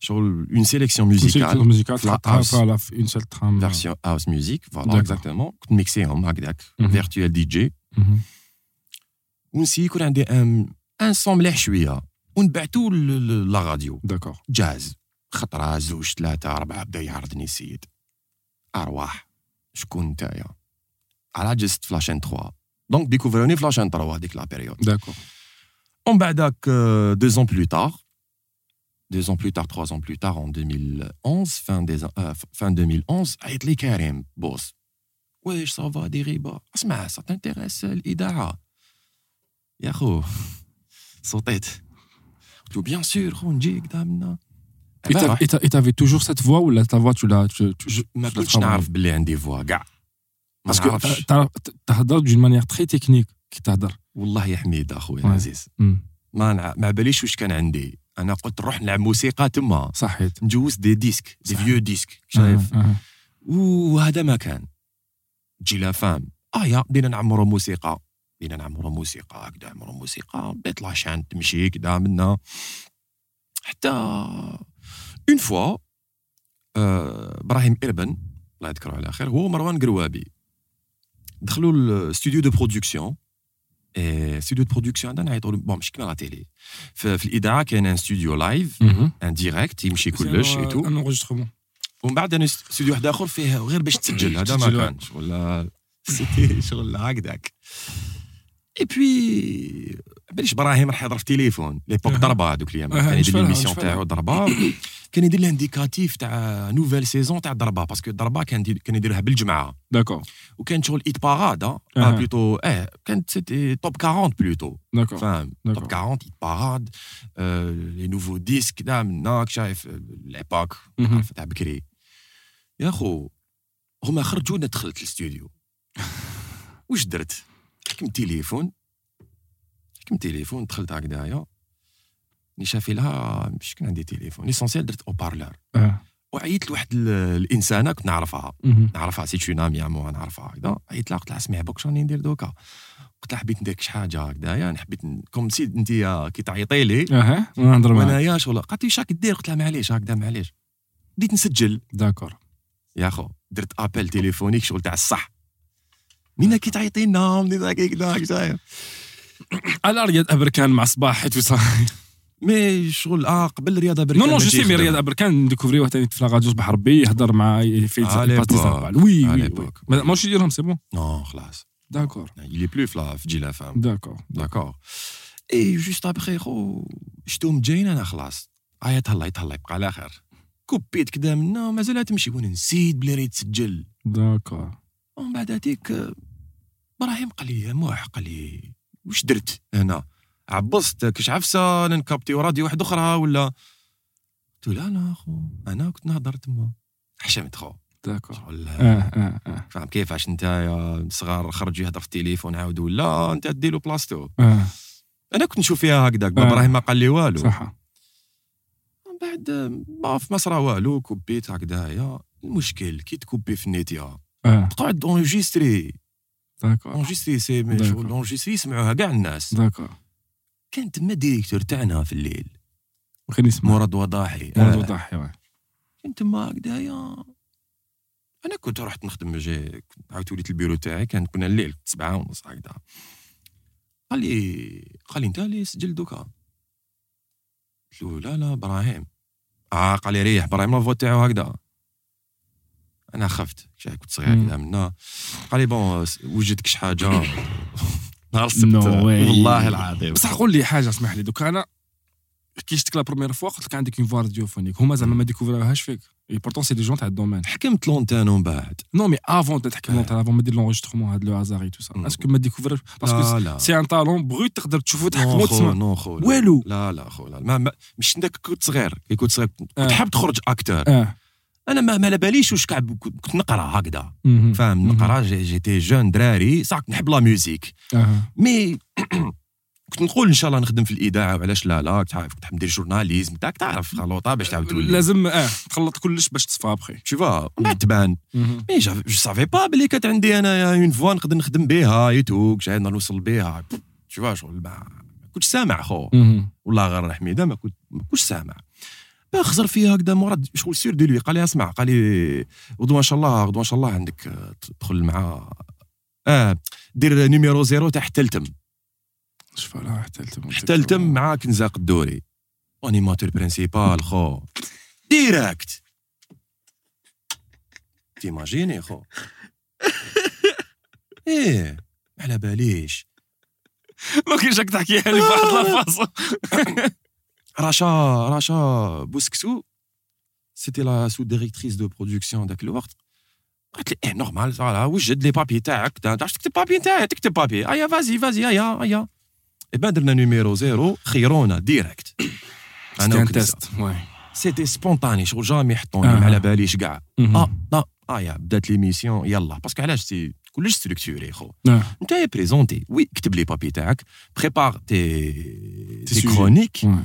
شغل اون سيليكسيون ميوزيكال ميوزيكال في la تحطها house. فوالا في اون سيل ترام فيرسيون هاوس ميوزيك فوالا D'accord. اكزاكتومون كنت ميكسيهم هكذاك مهم. فيرتوال دي جي ونسي يكون عندي ان ان صون مليح شويه ونبعتو لا راديو داكور جاز خطره زوج ثلاثه اربعه بدا يعرضني السيد ارواح شكون نتايا على جست فلاشين 3 دونك ديكوفروني فلاشين 3 هذيك لا بيريود داكور ومن بعدك deux ans plus tard deux ans plus tard trois ans plus tard en 2011 fin des euh, fin 2011 عيط لي كريم بوس واش صافا دي غيبه اسمع سا تانتيريس الاذاعه يا خو صوتيت قلت له بيان سور خو نجي كدا منا Et t'as- et t'as- et t'avais toujours cette voix ou là ta voix tu l'as tu- tu- جو- ما tu l'as كنتش travaillé نعرف باللي عندي فوا كاع ما Parce que نعرفش t'as- t'as- تهضر d'une manière très technique كي تهضر والله يا حميد اخويا Ouais. العزيز Mm. ما نع... ما باليش واش كان عندي أنا قلت نروح نلعب موسيقى تما. صحيت. نجوز des disques des. vieux disques شايف؟ آه،. وهذا ما كان. Jil FM. آه يا بدينا نعمروا موسيقى. بدينا نعمروا موسيقى هكذا نعمروا موسيقى. بدات la chaîne تمشي كدا منا. حتى une fois آه، إبراهيم إربن الله يذكره على خير هو مروان قروابي. دخلوا الاستوديو de production استوديو دو برودكسيون هذا نعيطوا له- بون مش كيما لا تيلي في, في الاذاعه كاين ان ستوديو لايف Mhm. ان ديريكت يمشي كلش اي تو un enregistrement ومن بعد انا استوديو واحد اخر فيه غير باش تسجل هذا ما تسجل. كانش ولا سيتي شغل هكذاك اي بوي باليش ابراهيم راح يضرب في تليفون ليبوك أها. ضربه هذوك الايام أها، كان يدير نشفالها، ليميسيون نشفالها. تاعو ضربه كان يدير ال indicatif تاع nouvelle saison تاع الضربة parce que الضربة كان كان يديرها بالجمعة. d'accord وكان شغل hit-parade آه أها. plutôt آه كانت c'était top 40 plutôt d'accord فاهم. top 40 hit-parade آه، les nouveaux disques كدا من هناك شايف آه،. عارف تاع بكري يا خو هما خرجوا أنا دخلت الاستوديو واش درت حكمت تليفون حكمت تليفون دخلت هكذايا ني شافي لها مش كان عندي تليفون l'essentiel درت haut-parleur آه. وعيطت لواحد ال- الانسانه كنت نعرفها Mhm. نعرفها سي تشونامي مو نعرفها هكذا عيطت لها قلت لها اسمعي بوك شراني ندير دوكا قلت لها حبيت ندير شي حاجة هكذايا حبيت كوم سي انت كي تعيطي لي أها ونهضر معاك وانايا شغل قالت لي شاك دير قلت لها معليش هكذا معليش بديت نسجل داكور يا خو درت ابل تليفونيك شغل تاع الصح منين كي تعيطي لنا منين هكذا على رياض ابركان مع صباح حيت مي شغل آه قبل رياضه بركان نو نو جو سي مي يخدم. رياض ابركان ديكوفريوه ثاني في لا راديو صباح ربي يهضر مع في وي وي ماشي يديرهم سي بون نو خلاص. داكور. Il est plus في لا- في جي لا فام داكور. داكور. اي جوست ابخي خو شتهم جايين أنا خلاص. عيط هلا عيط هلا يبقى على خير كوبيت كدا منا مازال تمشي وأنا نسيت بلي راه تسجل داكور. ومن بعد هذيك آه، إبراهيم قال لي موح قال لي واش درت هنا؟ عبصت كش عفسة نكابتي راديو واحد أخرى ولا؟ قلت له لا لا خو أنا كنت نهضر تما. حشمت خو داكور. آه آه آه. فاهم كيفاش أنت يا صغار؟ خرج يهضر في التليفون عاود ولا أنت ديرو بلاصتو آه. أنا كنت نشوف فيها هكذاك آه. إبراهيم ما قال لي والو. صح من بعد آه، ما صرا والو كوبيت هكذايا المشكل كي تكوبي في النيتيا آه. تقعد enregistrée d'accord. enregistrée c'est. شغل enregistrée يسمعوها كاع الناس. d'accord. كان تما directeur تاعنا في الليل. خليني نسمع مراد وضاحي. مراد آه. وضحي واه. كان تما هكذايا أنا كنت رحت نخدم جي عاودت وليت البيرو تاعي كان كنا الليل سبعة ونص هكذا. قال لي قال لي أنت اللي سجل دوكا. قلت له لا لا إبراهيم. آه قال لي ريح إبراهيم la voix تاعو هكذا. أنا خفت كنت صغير مم. هكذا منا. قال لي bon وجدك شي حاجة؟ نهار السبت. Non. والله العظيم. بصح قول لي حاجة اسمح لي. دوك أنا كي شفتك la première fois قلت لك عندك une voix radiophonique هما زعما ما ديكوفراوهاش فيك. et pourtant c'est des gens تاع ال domaine. حكمت longtemps ومن بعد. non mais avant تحكي آه. longtemps avant ما دير l'enregistrement هاد le hasard et tout ça. est-ce que ما ديكوفراش parce que لا لا. c'est un talent brut تقدر تشوفو نو تحكمو خو تسمع نو خو لا. والو. لا لا خو لا. مش عندك كنت صغير. كي كنت صغير كنت آه. حاب تخرج أكتر آه. أنا ما, ما على باليش واش كعب كنت نقرأ هكذا. فاهم. نقرأ. j'- j'étais jeune دراري. صح كنت نحب la musique. mais كنت نقول إن شاء الله نخدم في الإذاعة وعلاش لا لا تعرف كنت نحب ندير journalisme. تاعك تعرف خلوطة باش تعاود تولي. لازم آه تخلط كلش باش تصفى vois من بعد تبان. mais je savais pas بلي كانت عندي انايا une voix نقدر نخدم بها et tout جاي نوصل بها vois شغل ما ما كنتش سامع خو. والله غير حميده ما كنت ما كنتش سامع. خزر فيها هكذا مراد شغل sûr de lui قال لي اسمع قال لي غدوة إن شاء الله غدوة إن شاء الله عندك آه، تدخل مع آه دير numéro zéro تاع حتلتم شوف لا احتلتم. حتلتم مع كنزا قدوري animateur principal خو. direct t'imagines خو. إيه على باليش. ما كاينش راك تحكيها لي بواحد لافاصون. رشا رشا بوسكسو سيتي لا سو ديريكتريس دو برودكسيون ذاك الوقت قالت لي ايه نورمال فوالا وجد لي بابي تاعك تا- تعرف تكتب بابي تاعك تكتب بابي ايا فازي فازي ايا ايا اي ben درنا نيميرو زيرو خيرونا ديريكت سيتي ان وكنزا. تيست واي سيتي سبونتاني شغل جامي يحطوني آه. ما على باليش كاع مهم. اه لا ايا بدات ليميسيون يلا باسكو علاش سي كلش ستركتوري خو آه. انت بريزونتي وي كتب لي بابي تاعك بريبار تي تي sujets. كرونيك واي.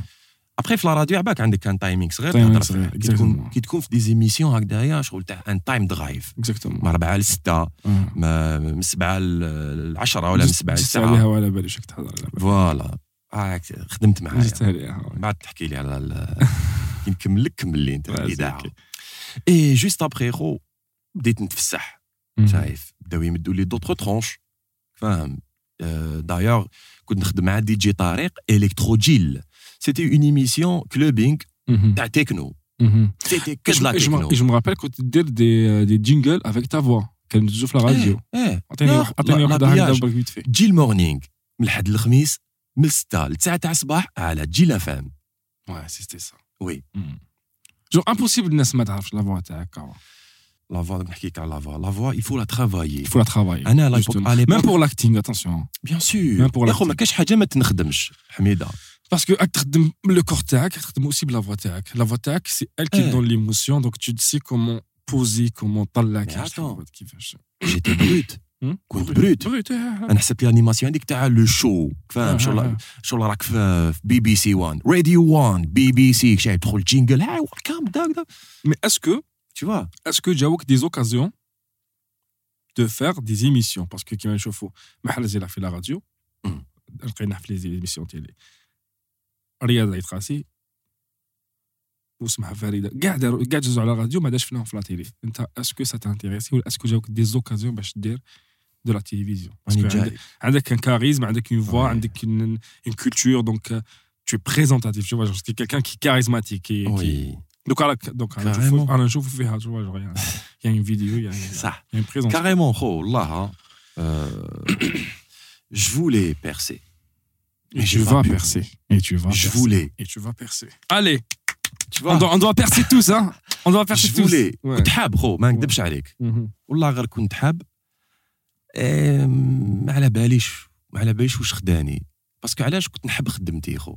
après في la radio عباك عندك كان timing صغير تهضر فيه. كي تكون. كي تكون في des émissions هكذايا شغل تاع un time drive exactement من 4 ل 6 آه. ما- من 7 ل 10 ولا من 7 ل juste 9 عليها ولا باليش راك تهضر على بالك. voilà خدمت معايا. بعد تحكي لي على كي نكمل لك كمل لي انت الاذاعه. et juste après خو بديت نتفسح. شايف بداو يمدوا لي d'autres tranches فاهم دايوغ كنت نخدم مع دي جي طارق Electro Jil سيتي اون ايميسيون كلوبينغ مهم. تاع تكنو مهم. سيتي Et que je, de la et je me- techno et je me rappelle quand tu dis des, des jingles avec ta voix, كانوا يدوزوا في الراديو. ايه ايه عطيني لا، عطيني لا- واحدة لا هكذا بياج. برك فيت في. جيل مورنينغ من الحد الخميس من 6 ل 9 تاع الصباح على جيل اف ام Ouais, c'était ça. وي Genre impossible الناس ما تعرفش لا فوا تاعك. لا فوا نحكيك على لا فوا لا فوا il faut la travailler Il faut la travailler. انا لا justement. على Même pour l'acting, attention. بيان سور Même pour يا خو l'acting. ما كاش حاجه ما تنخدمش حميده Parce que راك تخدم le corps تاعك راك تخدم aussi بلا voix تاعك. La voix تاعك c'est elle qui Eh. donne l'émotion donc tu sais comment poser, comment طلع Mais كيفاش attends. تعبد، كيفاش. جيتي بروت Hmm? كنت بروت بريت. آه. انا حسبت الانيماسيون هذيك تاع لو شو فاهم آه، شغل آه. شغل راك في في بي بي سي 1 راديو 1 بي بي سي شايف تدخل جينجل هاي ويلكم داك داك Mais est-ce que tu vois est-ce que جاوك des occasions de faire des émissions parce que كيما نشوفوا محل زي في لا راديو مم. لقيناه في لي ايميسيون تيلي رياض عيد قاسي واسمها فريده كاع داروا كاع جازوا على راديو ما داش فيهم في لا تيلي انت اسكو سا تانتيريسي ولا اسكو جاوك دي زوكازيون باش دير دو لا تيليفزيون راني باسكو عندك, جاي عندك ان كاريزم عندك اون فوا Ouais. عندك une une culture donc euh, tu es présentatif tu vois genre c'est quelqu'un qui est charismatique qui, qui... وي donc على donc انا Carrément. نشوف انا نشوف فيها tu vois genre il y a- il y a une vidéo il y a, il y a- صح il y a une présence كاريمون خو والله je voulais percer Et tu vas percer. et tu vas je percer. voulais. Et tu vas percer. Allez. Tu on vois doit, on doit percer tous hein. On doit percer je tous. voulais. Ouais. كنت حاب خو ما نكذبش عليك. والله غير كنت حاب ما على باليش ما على باليش واش خداني parce que علاش كنت نحب خدمتي خو.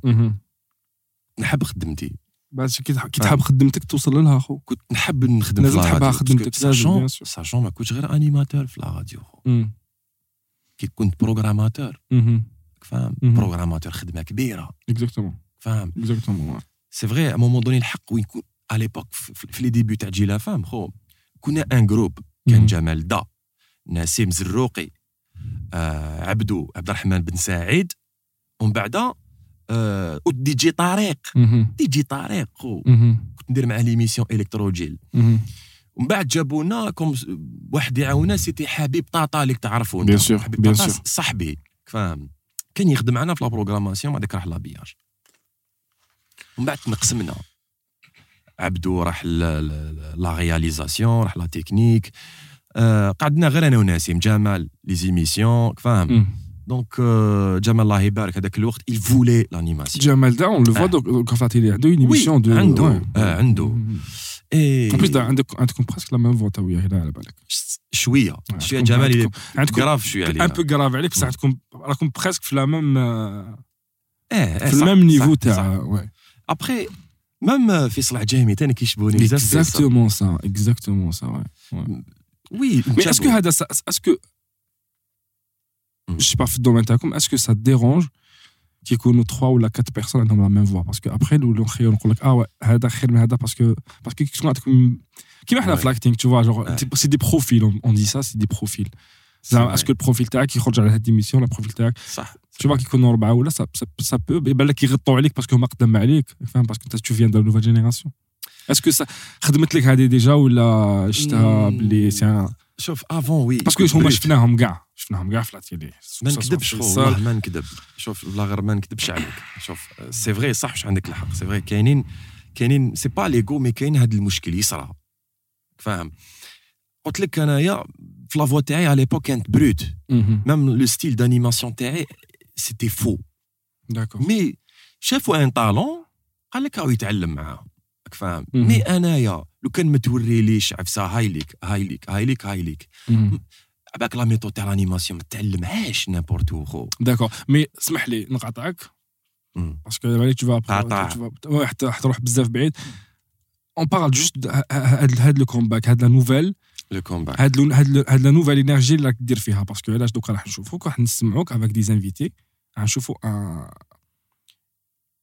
نحب خدمتي باش كي تح- كي تحب خدمتك توصل لها خو كنت نحب نخدم لازم تحبها خدمتك، sachant. sachant ما كنتش غير animateur في la radio خو. كي كنت programmateur. فاهم. programmateur خدمة كبيرة exactement فاهم ouais. c'est vrai à moment donné الحق وين quand à l'époque في les débuts تاع Jil FM خو كنا un groupe كان. جمال دا نسيم زروقي آه عبدو عبد الرحمن بن سعيد ومن بعد آه DJ طارق. DJ طارق خو. كنت ندير معاه l'émission Electro Jil Mhm. ومن بعد جابونا comme واحد يعاونا c'était حبيب طاطا اللي sûr, حبيب bien طاطا sûr. صاحبي فاهم كان يخدم معنا في la programmation بعدك راح لابياج ومن بعد تنقسمنا عبدو راح la réalisation راح la technique. آه قعدنا غير أنا وناسيم جمال les émissions فاهم. donc آه جمال الله يبارك هذاك الوقت il voulait l'animation. Jamal Da on le voit donc donc enfin il une émission de عنده. آه عنده. Mhm. et En plus, دا- عندك عندكم بريسك لا ميم فوا تا وياه هنا على بالك شويه Ouais, شويه عندكم- جمال اللي عندكم كراف شويه عليها ان بو كراف عليك بصح عندكم راكم بريسك في لا ميم اه في الميم نيفو تاع ouais. ابخي ميم فيصل عجامي ثاني كيشبهوني بزاف في فيصل. اكزاكتومون سا اكزاكتومون سا وي وي مي اسكو هذا اسكو Mm. je sais pas في الدومين تاعكم اسكو سا ديرونج كيكونوا 3 ولا 4 بيرسون عندهم لا ميم فوا باسكو ابخي نولوا نخيروا نقول لك اه وي هذا خير من هذا باسكو باسكو كي تكون عندكم كيما حنا Ouais. في لاكتينغ تو فوا جونغ Ouais. سي دي بروفيل اون دي سا سي دي بروفيل زعما اسكو البروفيل تاعك يخرج على هاد ديميسيون البروفيل تاعك صح tu vois كيكونوا اربعه ولا سا سا بو يبان لك يغطوا عليك باسكو هما قدام عليك فاهم باسكو انت تو فيان دو نوفال جينيراسيون اسكو سا خدمت لك هذه ديجا ولا شفتها Mm. بلي سي شوف افون وي باسكو هما شفناهم كاع شفناهم كاع في لاتيلي ما نكذبش والله ما نكذب. شوف غير ما نكذبش عليك. شوف سي فغي صح واش عندك الحق؟ سي فغي كاينين كاينين سي با ليغو مي كاين هذا المشكل يصرى. فاهم؟ قلت لك أنايا في la voix تاعي على l'époque كانت brute même le style d'animation تاعي c'était faux d'accord mais شافوا un talent قال لك راهو يتعلم معاهم راك فاهم. mais أنايا؟ لو كان ما توريليش عفسه هاي ليك هاي ليك هاي ليك هاي ليك عباك la méthode تاع ال animation ما تعلمهاش n'importe où خو d'accord. mais اسمح لي نقاطعك. parce que d'abord tu. فا حتى حتروح بزاف بعيد. on parle juste هاد هاد le comeback هاد la nouvelle le comeback هاد le- هاد هاد la nouvelle énergie اللي راك دير فيها parce que علاش دوكا راح نشوفوك راح نسمعوك avec des invités راح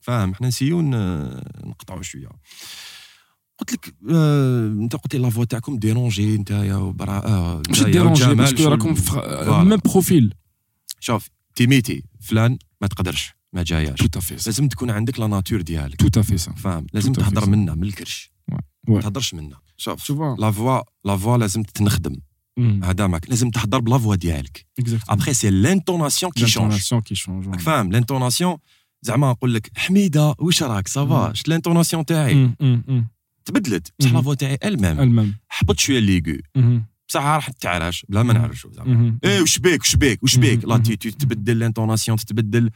فاهم حنا نسيو نقطعوا شوية. قلت لك آه، أنت قلت لي la voix تاعكم dérangée انت يا براء مش dérangé parce que راكم. même profil. شوف t'imites فلان ما تقدرش ما جاياش. تو لازم تكون عندك la nature ديالك. تو فاهم لازم تهضر. منا من الكرش. ما. تهضرش منا شوف la voix la voix لازم تنخدم هذا معك لازم تهضر ب la voix ديالك. après c'est l'intonation qui change فاهم l'intonation زعما نقول لك حميدة واش راك ça va Mm. شت l'intonation تاعي. تبدلت بصح Mhm. لا فوا تاعي المام المام حبط شوية l'aigu بصح راح تعرفش بلا ما. نعرفش زعما. إيه وش بيك وش بيك وش بيك. لا تي- تي- تبدل l'intonation تتبدل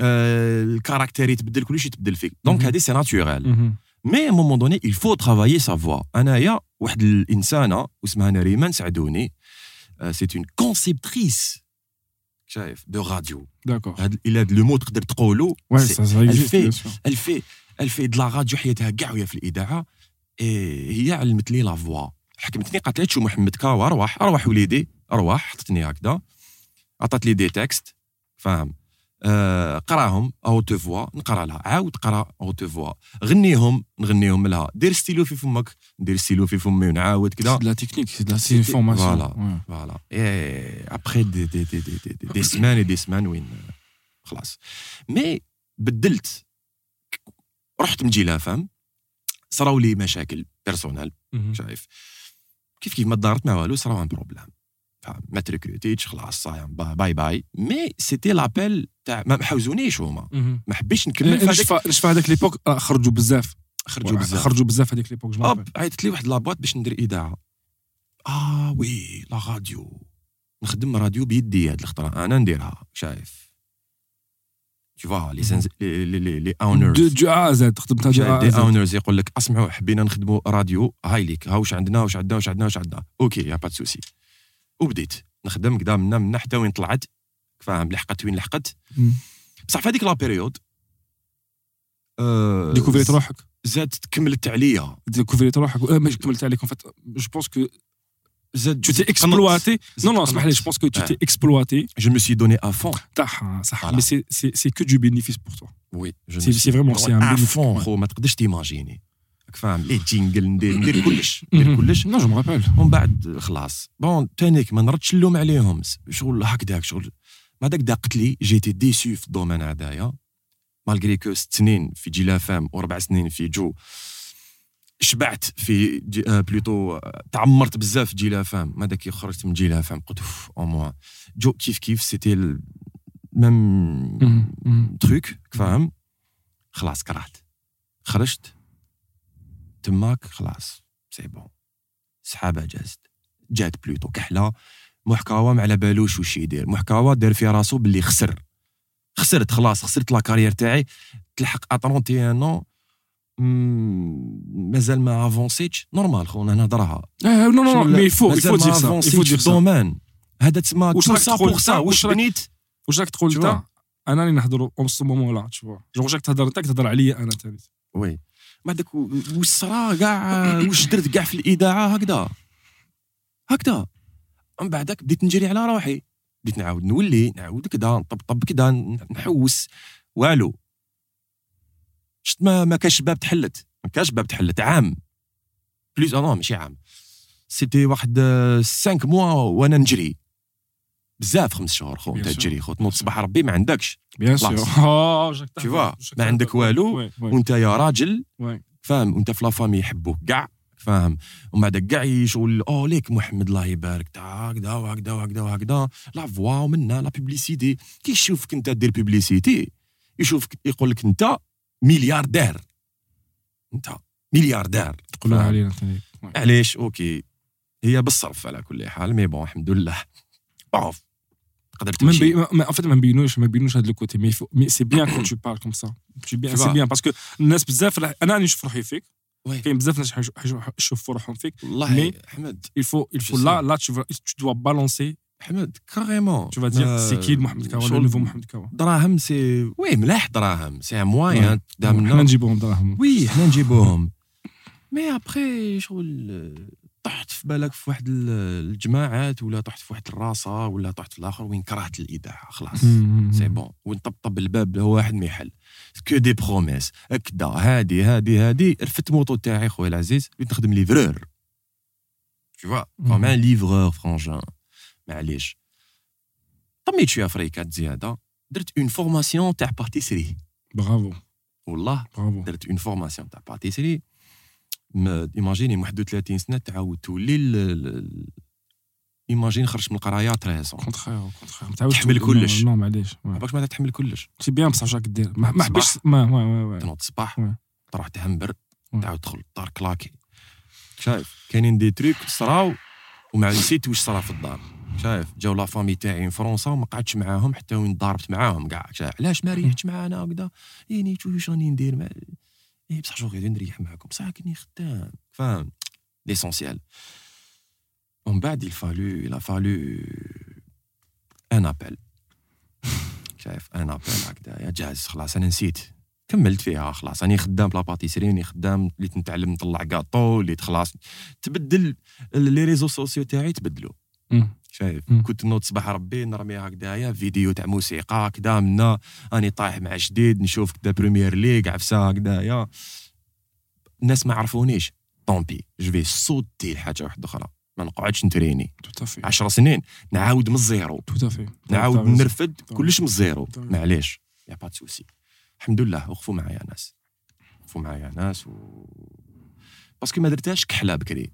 آه، ال caractère يتبدل كلشي يتبدل فيك donc. هذه c'est naturel Mhm. mais à un moment donné il faut travailler sa voix أنايا واحد الإنسانة واسمها نريمان سعدوني c'est une conceptrice شايف de radio. D'accord. هاد إلا هاد le mot تقدر تقولو elle fait de la radio حياتها كاع وهي في الإذاعة إيه هي علمت لي la voix. حكمتني قالت لي شو محمد كاو أرواح أرواح وليدي أرواح حطتني هكذا. عطات لي des textes فاهم. قراهم à haute voix نقرأ لها. عاود قرأ à haute voix غنيهم نغنيهم لها. دير ستيلو في فمك ندير ستيلو في فمي ونعاود كذا de la c'est une formation. Voilà. Ouais. فوالا اي ابخي دي دي دي دي دي, دي سمان دي سمان وين خلاص. mais بدلت. رحت من Jil FM؟ صراو لي مشاكل personnels. شايف؟ كيف كيف ما تدارت مع والو صراو un problème فهم ما ت recruté تش خلاص صايم bye- bye bye. mais c'était لابيل تاع ما حوزونيش هما. ما حبيتش نكمل في هذاك نشفى هذاك l'époque آه، خرجوا بزاف. خرجوا بزاف. خرجوا بزاف هذيك ليبوك عيطت لي واحد لابواط باش ندير إذاعة. آه وي لا راديو. نخدم راديو بيدي هاد الخطرة. أنا نديرها شايف. Tu vois les Mhm. les les les, les دو owners دو ا زد خدمتها دو ا دي زد اونرز يقول لك اسمعوا حبينا نخدموا راديو. هاي ليك. ها واش عندنا واش عندنا واش عندنا واش عندنا. أوكي يا با سوسي وبديت نخدم كدا منا منا حتى وين طلعت فاهم لحقت وين لحقت. بصح في هذيك la période آه découvri ت روحك زادت كملت عليا découvri ت روحك آه، ماشي كملت عليك fait je pense que زاد tu t'es exploité non non اسمح لي je pense que tu Ouais. t'es exploité je me suis donné à fond صح صح Voilà. mais c'est c'est c'est que du bénéfice pour toi oui C'est- c'est vraiment- c'est un ا bénéfice. bon خو ما تقدرش ت imaginer راك فاهم les jingles ندير ندير كلش ندير كلش. me rappelle ومن بعد خلاص. bon تانيك ما نردش اللوم عليهم. شغل هكذاك شغل. ما داك داقت لي j'étais déçu في ال domaine هذايا malgré que ست سنين في Jil FM واربع سنين في جو. شبعت في جي آه plutôt آه، تعمرت بزاف في Jil FM. ما داك خرجت من Jil FM قلت أوف أو موا جو كيف كيف c'était même. truc فاهم؟ خلاص كرهت. خرجت. تماك خلاص c'est bon. سحابة جازت. جات بلوتو كحلة. محكاوا ما على بالوش واش يدير. محكاوا دار في راسو باللي خسر. خسرت خلاص خسرت لا كارير تاعي. تلحق أ 31 نو مازال ما أفونسيتش. نورمال خونا نهضرها. آه، نو نو شغل مي يفو ما دير سا يفو أفونسيتش دير الدومين هذا تسمى واش راك تقول تا؟ واش بنيت. واش راك تقول انت أنا اللي نهضروا اون سو مومون لا تشوف جو راك تهضر انت تهضر عليا أنا ثاني oui. داك واش صرا؟ كاع واش درت كاع في الاذاعه هكذا. هكذا. من بعدك بديت نجري على روحي. بديت نعاود نولي نعاود كدا نطبطب كدا نحوس. والو. شفت ما ما كاش باب تحلت. ما كاش باب تحلت. عام. بليز آه ماشي عام. c'était واحد 5 mois وأنا نجري. بزاف خمس شهور خو انت. تجري خو تنوض صباح ربي ما عندكش. bien sûr راك ما عندك؟ والو،. وانت يا راجل. فاهم وانت في la famille يحبوك كاع فاهم. ومن بعد كاع يشغل أو ليك محمد الله يبارك تا هكذا وهكذا وهكذا وهكذا. la voix ومنا la publicité كي يشوفك انت دير publicité يشوفك يقول لك انت ملياردير. انت ملياردير. تقولوها فاهم؟ علينا. علاش؟ أوكي. هي بالصرف على كل حال mais bon الحمد لله. بون en fait ما نبينوش ما نبينوش هذا الكوتي مي فو مي سي بيان كون تو بارل كوم سا سي بيان Tu سي vois. بيان باسكو الناس بزاف راح- انا راني نشوف روحي فيك وي. كاين بزاف ناس حيشو- حيشو- يشوفوا روحهم فيك والله Mais- احمد il faut il faut Je là sais. là tu vas tu dois balancer احمد كاريمون tu vas dire c'est qui محمد كاوا شغل le nouveau محمد كاوا دراهم سي وي ملاح دراهم سي موان حنا قدامنا نجيبوهم دراهم وي حنا نجيبوهم مي ابخي شغل طحت في بالك في واحد ال- الجماعات ولا طحت في واحد الراسة ولا طحت في الآخر وين كرهت الاذاعه خلاص. c'est bon ونطبطب الباب هو واحد ما يحل. que des promesses هكذا هادي هادي هادي. رفدت moto تاعي خويا العزيز بغيت نخدم livreur. Tu vois comme un livreur franchement معليش. طميت شوية فريكات زيادة. درت une formation تاع pâtisserie bravo والله برافو درت une formation تاع pâtisserie imaginez 31 سنة تعاود تولي imagine خرجت من القراية 13 contraire contraire تحمل كلش. non معليش. عباكش ما تحمل كلش. c'est bien بصح واش راك دير ما ما. حبش ما تنوض الصباح. تروح تهمبر. تعاود تدخل للدار claqué. شايف؟ كاينين des trucs صراو وما نسيت واش صرا في الدار. شايف؟ جاو la famille تاعي من فرنسا وما قعدتش معاهم حتى وين ضاربت معاهم كاع علاش ما ريحتش معانا وكذا يعني واش راني ندير؟ إيه بصح شو غادي نريح معاكم. بصح كني خدام. فاهم l'essentiel ومن بعد il a fallu un appel شايف un appel هكذا يا جاهز خلاص أنا نسيت. كملت فيها خلاص. راني خدام بلا pâtisserie راني خدام. وليت نتعلم نطلع كاطو وليت خلاص تبدل لي réseaux sociaux تاعي تبدلوا. شايف. مم. كنت نوض صباح ربي نرمي هكذايا فيديو تاع موسيقى هكذا منا راني طايح مع جديد نشوف كذا Premier League عفسة هكذايا الناس ما عرفونيش. tant pis je vais sauter لحاجة واحدة أخرى. ما نقعدش نتريني. toute ta vie 10 سنين نعاود من ال zéro. نعاود نرفد. كلش من ال zéro. معليش. y a pas souci الحمد لله. وقفوا معايا ناس. وقفوا معايا ناس و parce que ما درتهاش كحلة بكري.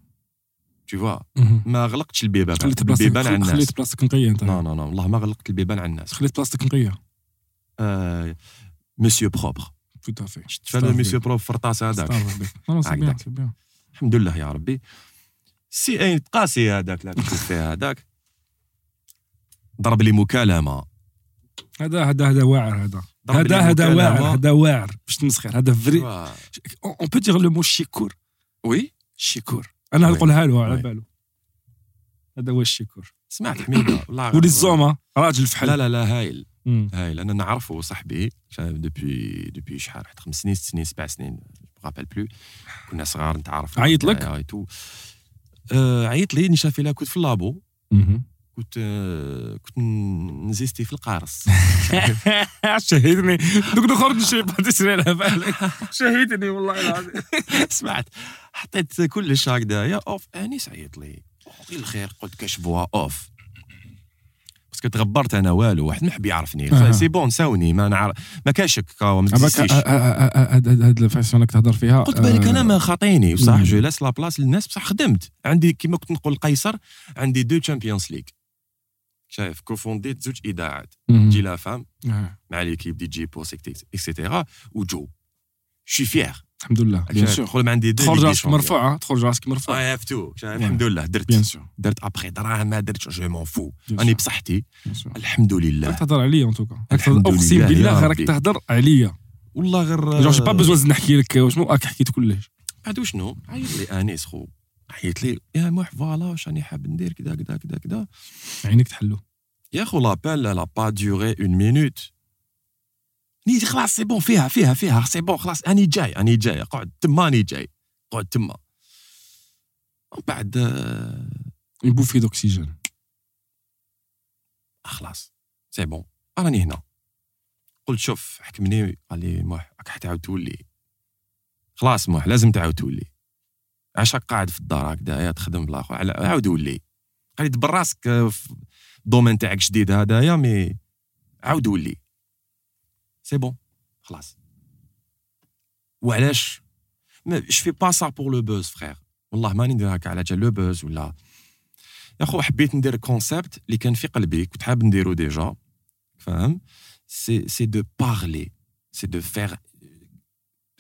Tu vois ما غلقتش البيبان. خليت بلاصتك البيبان على الناس. خليت بلاصتك نقية أنت. non non non والله ما غلقت البيبان على الناس. خليت بلاصتك نقية. آه، مسيو بروبر تو تافي شفت فهذا مسيو بروبر فرطاس هذاك الحمد لله يا ربي. سي اين قاسي هذاك لا فيه هذاك. ضرب لي مكالمة. هذا هذا هذا واعر هذا. هذا هذا. واعر هذا واعر. باش تمسخر هذا فري اون بو دير لو مو شيكور وي شيكور أنا. نقولها له على وي. بالو هذا هو الشيكور سمعت حميده والله ولي راجل فحل لا لا لا هايل. هايل أنا نعرفه صاحبي depuis depuis شحال واحد خمس سنين ست سنين سبع سنين rappelle بلو كنا صغار نتعرف عيط لك؟ آه،. آه، عيط لي نشافي لها كنت في ال labo. كنت آه، كنت نزيستي في القارص. شهدني دوك نخرج نشري pâtisserie على بالك. شهدني والله العظيم. سمعت. حطيت كلش هكذايا. أوف انيس عيط لي. غير الخير قلت كاش فوا أوف. باسكو تغبرت أنا والو واحد ما حب يعرفني. سي بون ساوني. ما نعرف ما كاشك كاو ما هاد الفاسيون راك تهضر فيها قلت بالك أنا ما خاطيني. بصح. جو لاس لا بلاص للناس. بصح خدمت. عندي كيما كنت نقول قيصر عندي دو تشامبيونز ليغ شايف كوفونديت زوج اذاعات جي لا فام. مع ليكيب دي جي بوس اكسيتيرا وجو شي فيير الحمد لله بيان سور مع عندي تخرج راسك. مرفوع تخرج راسك مرفوع. آه عرفتو الحمد لله. درت bien sûr درت ابخي دراهم ما درتش je m'en fous راني بصحتي. الحمد راك لله تهضر عليا en tout cas أقسم لله بالله راك. تهضر عليا. والله غير j'ai pas besoin نحكي لك وشنو راك حكيت كلش؟ بعد شنو؟ عيط لي انيس خو عيط لي يا موح voilà واش راني حاب ندير كذا كذا كذا كذا عينيك تحلو. يا خو l'appel l'a pas duré une minute نيت خلاص c'est bon فيها فيها فيها c'est bon خلاص أني جاي أني جاي قعد تما أني جاي قعد تما. ومن بعد آه، une bouffée d'oxygène خلاص c'est bon راني هنا. قلت شوف حكمني قال لي موح راك حتعاود تولي. خلاص موح لازم تعاود تولي. عاش راك قاعد في الدار هكذايا تخدم على- عاود ولي قال لي دبر راسك في ال domaine تاعك جديد هذايا mais عاود ولي c'est bon خلاص. وعلاش؟ je fais pas ça pour le buzz frère والله ماني ندير هكا على جال le buzz ولا. يا خو حبيت ندير concept اللي كان في قلبي كنت حاب نديرو déjà فاهم c'est c'est de parler c'est de faire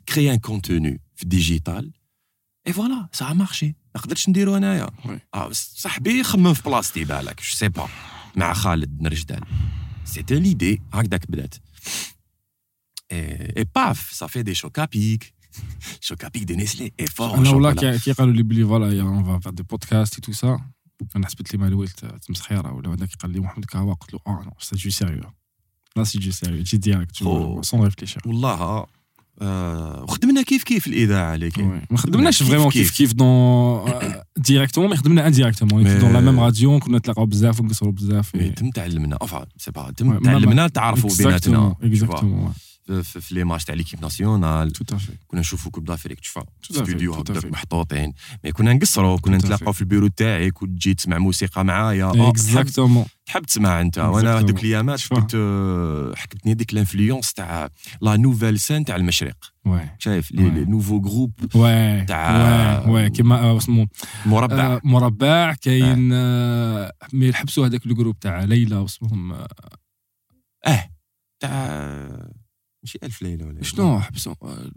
créer un contenu في ال digital اي فوالا سا مارشي ما قدرتش نديرو انايا وي. آه، صاحبي خمم في بلاصتي بالك جو سي با مع خالد نرجدال سيتي ليدي هكذاك بدات اي اي باف صافي دي شوك ا بيك شوك ا بيك دي نيسلي اي فور انا ولا كي كي قالوا لي بلي فوالا يا اون فا دي بودكاست اي تو سا انا حسبت لي مال ولت تمسخيره ولا هذاك قال لي محمد كهوا قلت له اه نو سي جو سيريو لا سي جو سيريو جي ديريكت أوه. سون ريفليشير والله آه وخدمنا كيف كيف الإذاعة لكن ما خدمناش فريمون كيف. كيف؟ دون directement mais خدمنا indirectement dans la même radio كنا نتلاقاو بزاف ونقصروا بزاف. mais تم تعلمنا. enfin c'est pas تم تعلمنا تعرفوا بيناتنا exactement في, les matchs تاع l'équipe nationale كنا نشوفوا Coupe d'Afrique fait, ستوديو fait. محطوطين. mais كنا نقصروا كنا نتلاقاو. في البيرو تاعي كنت تجي تسمع موسيقى معايا آه، تحب exactement تحب تسمع أنت. وأنا. هذوك الأيامات. كنت آه، حكتني ديك ال influence تاع la nouvelle scène تاع المشرق. شايف les nouveaux groupes تاع- كيما آه، اسمه مربع. مربع كاين mais حبسوا هذاك ال groupe تاع ليلى واسمهم آه تاع ماشي الف ليله ولا شنو حبسوا آه،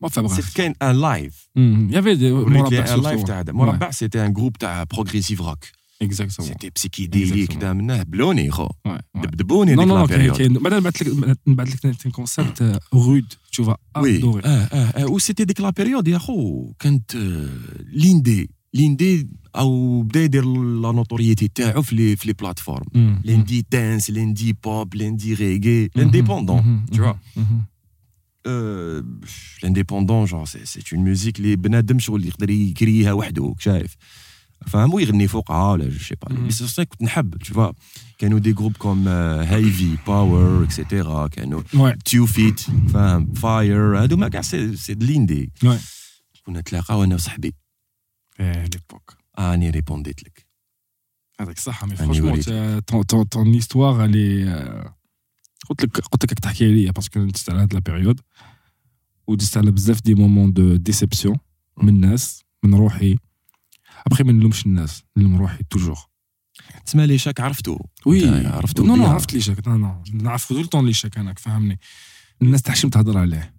ما فا سيت بغاف كاين ان لايف يافي دي مربع ان لايف surtout. تاع هذا مربع سيتي ان جروب تاع بروغريسيف روك اكزاكتومون سيتي بسيكيديليك Exactement. دا منه بلوني خو وي وي. دبدبوني نو ديك نو لا نو كاين بيريود كاين بعد نبعث لك نبعث لك un كونسيبت رود tu vas وي adorer اه اه اه وسيتي ديك لا بيريود يا خو كانت آه، ليندي ليندي او بدا يدير لا نوتوريتي تاعو في لي في لي بلاتفورم مم. ليندي دانس ليندي بوب ليندي ريغي Mhm. لانديبوندون Mhm. tu vois. Mhm. Euh, L'indépendant, genre, c'est, c'est une musique اللي بنادم شغل يقدر يكريها وحده شايف فاهم ويغني فوقها ولا جو سي با مم. بس صح كنت نحب tu vois كانوا دي جروب كوم هايفي باور اكسيتيرا كانوا Ouais. تيوفيت فاهم فاير هادو ما كاع سي سي د ليندي Ouais. كنا نتلاقاو انا وصاحبي Eh, l'époque. اني ريبونديت لك هذاك صح مي فرونشمون histoire elle est euh, قلت لك قلت لك تحكي عليا باسكو دزت على هاد لا بيريود ودزت على بزاف دي مومون دو ديسيبسيون من الناس من روحي. ابخي ما نلومش الناس نلوم روحي toujours تسمى l'échec عرفتو؟ oui عرفتو non non. عرفت l'échec. non non نعرف طول طون l'échec أنا فهمني. الناس تحشم تهضر عليه.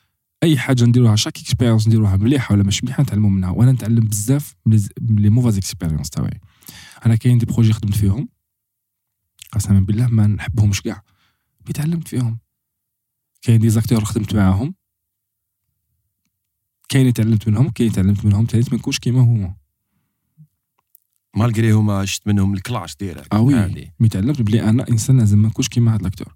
أي حاجة نديروها chaque expérience نديروها مليحه ولا مش مليحة نتعلموا منها. وأنا نتعلم بزاف من les mauvaises expériences تاعي أنا كاين des projets خدمت فيهم. قسما بالله ما نحبهمش كاع mais تعلمت فيهم. كاين des acteurs خدمت معاهم. كاين تعلمت منهم كاين تعلمت منهم تالت ما نكونش كيما هما. malgré هما شفت منهم ال clash direct آه oui. mais تعلمت بلي أنا إنسان لازم ما نكونش كيما هاد l'acteur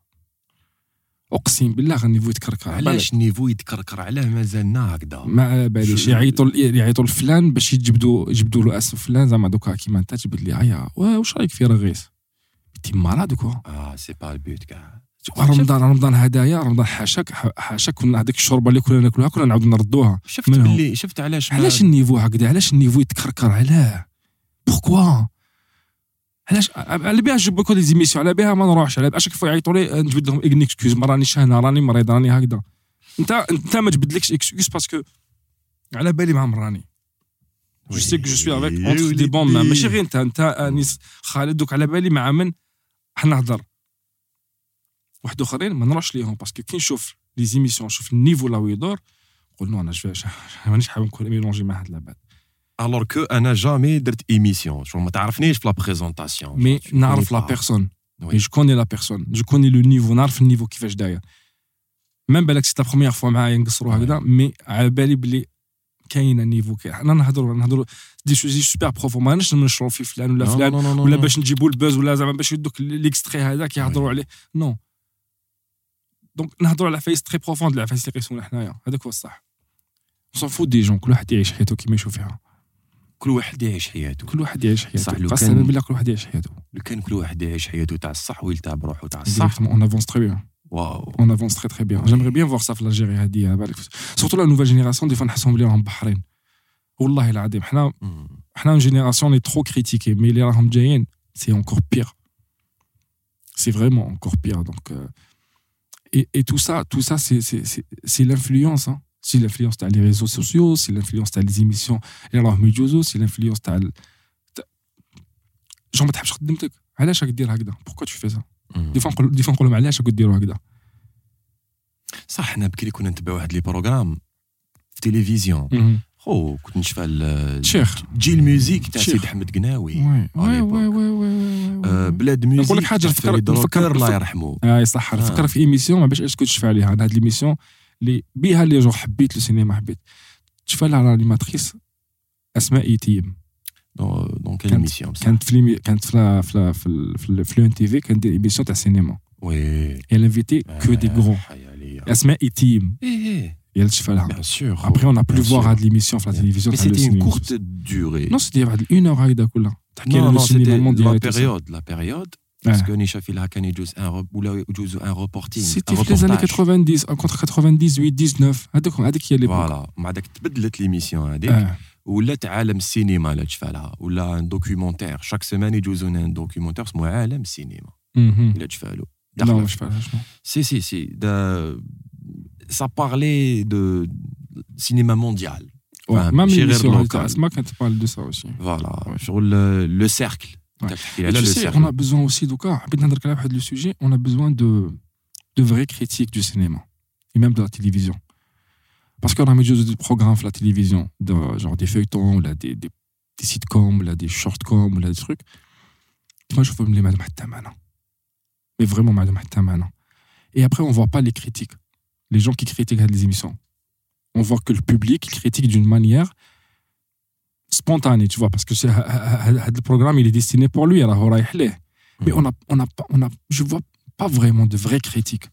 أقسم بالله niveau يتكركر. علاش ال niveau يتكركر علاه؟ مازالنا هكذا. ما على باليش يعيطوا يعيطوا لفلان باش يجبدوا يجبدوا له اسم فلان. زعما دوكا كيما انت تجبد لي وا- واش رأيك في رغيس؟ t'es malade quoi آه c'est pas le but كاع. رمضان رمضان هدايا رمضان حاشاك حاشاك. كنا هذيك الشوربة اللي كنا ناكلوها كنا نعاودوا نردوها. شفت. باللي شفت علاش علاش ال niveau هكذا؟ علاش ال niveau يتكركر علاه؟ pourquoi علاش؟ على بها جيب لكم des émissions على بها ما نروحش. على بها à chaque fois يعيطوا لي نجبد لهم une excuse ما راني شهنا راني مريض راني هكذا. انت أنت ما تجبدلكش excuse parce que على بالي مع مراني je sais que je suis avec entre des bons وليدي. ماشي غير أنت. أنت انيس خالد دوك على بالي مع من؟ حنهضر واحد آخرين ما نروحش ليهم parce que كي نشوف les émissions نشوف ال niveau لا ويدور نقول non أنا je مانيش حاب نكون mélangé مع هاد العباد. الوغ كو انا جامي درت ايميسيون شو ما تعرفنيش في لا بريزونطاسيون مي نعرف لا بيرسون Oui. Et je connais la personne, je connais le niveau, نعرف النيفو كيفاش داير. ميم بالك سي لا بروميير فوا معايا نقصروا هكذا مي على بالي بلي كاين نيفو كاين حنا نهضروا نهضروا دي سوجي سوبر بروفون ما نش نشروا في فلان ولا فلان ولا باش نجيبوا البوز ولا زعما باش يدوك ليكستري هذاك يهضروا عليه نو دونك نهضروا على عفايس تري بروفوند العفايس اللي قيسونا حنايا هذاك هو الصح سون فوت دي جون كل واحد يعيش حياته كيما يشوف فيها كل واحد يعيش حياته كل واحد يعيش حياته صح، لو قسما كان- بالله كل واحد يعيش حياته لو كان كل واحد يعيش حياته تاع الصح ويلتعب بروحه تاع الصح Exactement, on avance très bien. واو on avance très très bien. J'aimerais bien voir ça في l'Algérie هذه على بالك surtout la nouvelle génération des fois نحسهم بلي راهم بحرين والله العظيم حنا مم. حنا une génération on est trop critiqué mais اللي راهم جايين c'est encore pire c'est vraiment encore pire donc euh, et, et tout ça tout ça c'est c'est c'est c'est l'influence hein. C'est l'influence تاع les réseaux sociaux c'est l'influence تاع les émissions اللي راهم يجوزوا c'est l'influence تاع ال- تاع- je ما تحبش خدمتك علاش راك دير هكذا tu fais ça مم. des fois نقول des fois نقول لهم علاش راكم ديروا هكذا صح حنا بكري كنا نتبعوا واحد les programmes في التلفزيون خو كنت نشفى ال- شيخ جي ال musique تاع. سيد احمد قناوي وي وي. وي وي آه، بلاد نقول ميوزيك لك حاجة، تاع نفكر- الله يرحمه اي صح آه. نفكر في ايميسيون ما باش اسكت تشفى عليها هاد ليميسيون اللي بها اللي جو حبيت السينما حبيت تشفى لها لانيماتريس اسماء يتيم دون دون كال كانت- ايميسيون بصح كانت في ليمي- كانت في لا- في لا- في ال- في ال- في لون تي في كانت دير ايميسيون تاع السينما وي اي انفيتي كو دي غرون حي عليا اسماء يتيم ايه هي اللي تشفى لها بيان سور ابخي اون بلو Bien فوار sûr. هاد ليميسيون في لا تلفزيون مي تاع لو سيتي اون سينما كورت دوري نو سيتي واحد اون اور هكذا كلها تحكي على Non, لو non, سينما c'était la مونديال période, la période. Parce que Nishafil Hakan est un reporting. C'était les années 90, entre 98, 19. C'est l'époque. Voilà. Madak tbedlet l'émission. Ou là, Alam Cinéma, là, tchfala. Ou là, un documentaire. Chaque semaine, il y a un documentaire. C'est moi, Alam Cinéma. Mhm. Là, tchfala. Non, je parle. Si, si, si. Ça parlait de cinéma mondial. Ouais, enfin, même l'émission, tu parles de ça aussi. Voilà. Sur le, le cercle. On a besoin aussi, donc, ah, le sujet, on a besoin de, de vraies critiques du cinéma et même de la télévision. Parce qu'on a mis des programmes de la télévision, genre des feuilletons, là, des, des, sitcoms, là, des shortcoms, là, des trucs. Moi, je veux me les mettre maintenant. Mais vraiment, maintenant. Et après, on ne voit pas les critiques. Les gens qui critiquent les émissions. On voit que le public critique d'une manière spontanée, tu vois, parce que c'est, le programme, il est destiné pour lui, alors رايح ليه. Mais on a, on a pas, on a, je vois pas vraiment de vraies critiques.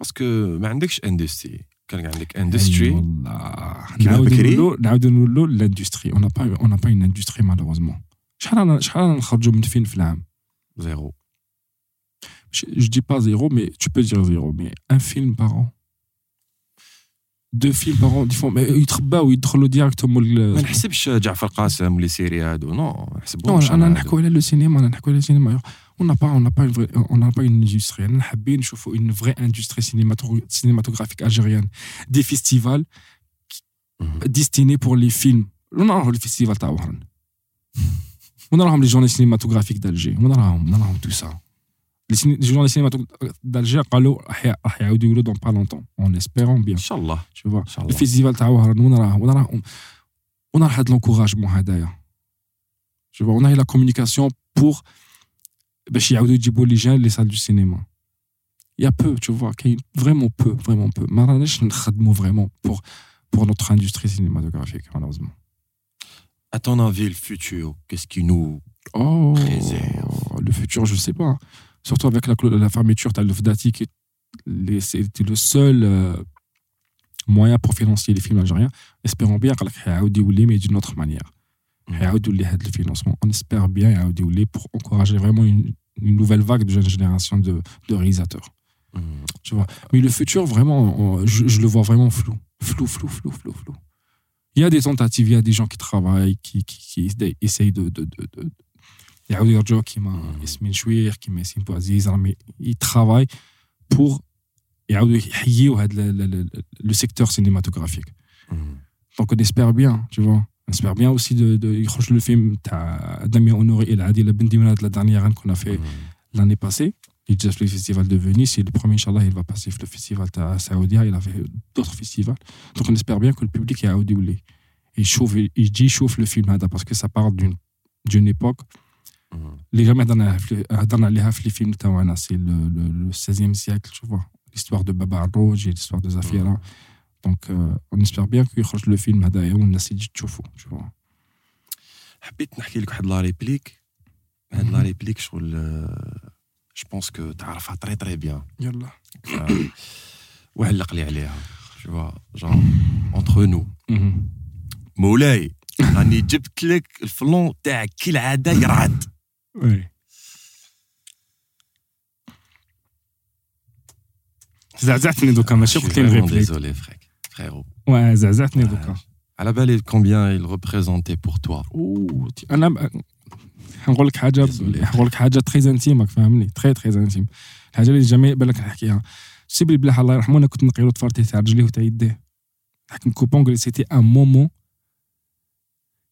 باسكو ما عندكش اندستري كان عندك اندستري والله كيما نعاود بكري؟ نقولوا نعاود نقولوا لاندستري on n'a pas on n'a pas une industrie malheureusement شحال أنا- شحال نخرجوا من فيلم في العام زيرو je, je dis pas zéro mais tu peux dire zéro mais un film par an deux films par an ils font mais يتخباو يدخلوا ديريكتوم ما نحسبش جعفر قاسم ولي سيري هادو نو ما Non, نحسبهمش انا أنا نحكوا على لو سينما انا نحكوا على السينما on n'a pas on n'a pas une vraie on n'a pas une industrie انا حابين نشوفوا une vraie industrie cinémato- cinématographique algérienne des festivals Mhm. destinés pour les films وين راهم لي فيستيفال تاع وهران وين راهم لي جورني سينيماتوغرافيك دالجي وين راهم وين راهم تو سا لي جورني سينيماتوغرافيك دالجي قالوا راح ي- راح يعاودوا يقولوا دون با لونتون اون اسبيرون بيان ان شاء الله tu vois ان شاء الله الفيستيفال تاع وهران وين راه وين راه وين راه هاد لونكوراجمون هدايا جو فوا هي لا كومونيكاسيون بور باش يعاودوا يجيبوا لي جان لي سال دو سينما يا بو تو فوا كاين فريمون بو فريمون بو ما راناش نخدموا فريمون بور pour notre industrie cinématographique, malheureusement. À ton avis, le futur, qu'est-ce qui nous Oh, Préserve. le futur, je sais pas. surtout avec la, fermeture, tu as l'OFDATI qui était le seul euh, moyen pour financer les films algériens. Espérons bien qu'il y mais d'une autre manière. Mm. Il y a le financement. On espère bien qu'il y pour encourager vraiment une, nouvelle vague de jeune génération de, réalisateurs. Mm. Tu vois. Mais le futur, vraiment, je, le vois vraiment flou. Flou, flou, flou, flou, flou. Il y a des tentatives, il y a des gens qui travaillent, qui, essayent de, يعاودوا يرجعوا كيما ياسمين شوير كيما ياسين بوعزيز راهم يترافاي pour يعاودوا يحيوا هذا le secteur cinématographique. Hmm. Donc on espère bien, tu vois. On espère bien aussi de, de يخرج le film تاع Damien Honoré et Adila Bendimrat la dernière année qu'on a fait Hmm. l'année passée. Il déjà fait le festival de Venise. Et le premier, Inch'Allah, il va passer le festival à Saoudia. Il a fait d'autres festivals. Donc on espère bien que le public est audible. Et chauffe, il dit chauffe le film هذا parce que ça part d'une d'une époque Hmm. اللي جامي هضرنا في- هضرنا عليها في لي فيلم تاعنا سي le 16e siècle tu vois l'histoire de Baba Arrouj et l'histoire de Zafira donc euh, on espère bien qu'il le film هذايا والناس يجي تشوفه tu vois حبيت نحكي لك واحد لا ريبليك هاد لا ريبليك شغل جو بونس كو تعرفها تري تري بيان يلا وعلق لي عليها tu vois genre entre nous Mhm. مولاي راني جبت لك الفلون تاعك كالعاده يرعد Oui. زعزعتني دوكا ماشي قلت لي نغيب ليك désolé frère frérot Ouais, زعزعتني دوكا على بالي combien il représentait pour toi اوه تي- انا ب- حنقول لك حاجه Désolé. حنقول لك حاجه تري انتيم فاهمني تري تري انتيم الحاجه اللي جميع بالك نحكيها سي بلي بلاح الله يرحمه انا كنت نقيلو تفارتي تاع رجليه وتاع يديه حكم كوبون قال سيتي ان مومون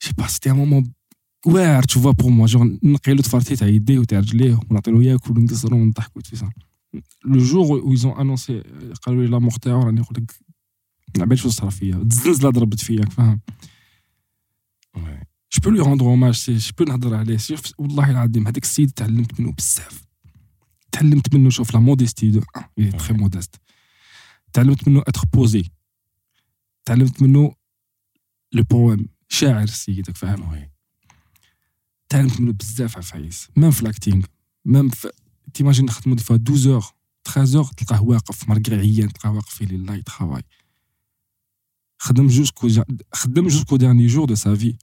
جي با سيتي ان مومون واعر تو فوا بور موا جون نقيلو تفارتي تاع يديه وتاع رجليه ونعطيلو ياكل ونقصرو ونضحكو في صح le jour où ils ont annoncé قالوا لي la mort تاعو راني نقول لك ما عباليش واش صرا فيا الزنزله ضربت فيا فاهم. je peux lui rendre hommage si je peux نهضر عليه شوف والله العظيم هذاك السيد تعلمت منه بزاف تعلمت منه شوف la modestie d'un est très modeste. تعلمت منه être posé تعلمت منه le poème شاعر السيد فاهم. تعلمت منه بزاف عفايس même في ال acting même في t'imagines نخدمو des fois 12 heures 13 heures تلقاه واقف malgré عيان تلقاه واقف في il travaille خدم jusqu'au خدم jusqu'au dernier jour de sa vie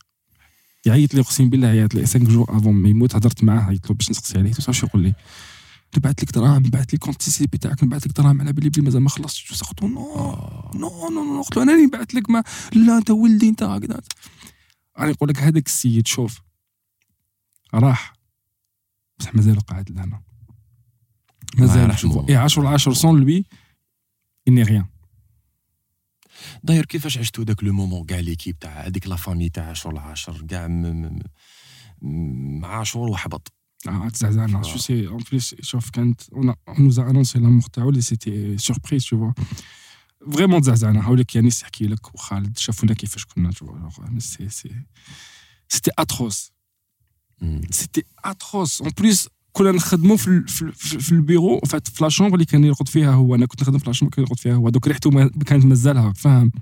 يعيط لي أقسم بالله عيط لي 5 jours avant ما يموت هضرت معاه عيط له باش نسقسي عليه واش يقول لي نبعث لك دراهم نبعث لك compte CCP تاعك نبعث لك دراهم على بالي بلي مازال ما خلصتش. surtout non. non non non. قلت له أنا اللي نبعث لك ما لا أنت ولدي أنت هكذا. راني نقول لك هذاك السيد شوف راح. بصح مازال قاعد لهنا. مازال اي 10 10 سون لوي اني ريان داير كيفاش عشتوا داك لو مومون كاع ليكيب تاع هذيك لا فامي تاع عاشور العاشر كاع مع عاشور وحبط. تزعزعنا شو سي اون بليس شوف كانت اون نوزا انونسي لا مور تاعو اللي سيتي سوربريز تو فوا vraiment تزعزعنا هاوليك يانيس يحكي لك وخالد شافونا كيفاش كنا tout c'est c'est c'était atroce. c'était atroce en plus كنا نخدموا في في, في, البيرو فات في la chambre اللي كان يرقد فيها هو أنا كنت نخدم في la chambre كان يرقد فيها هو دوك ريحته ما كانت مازالها فاهم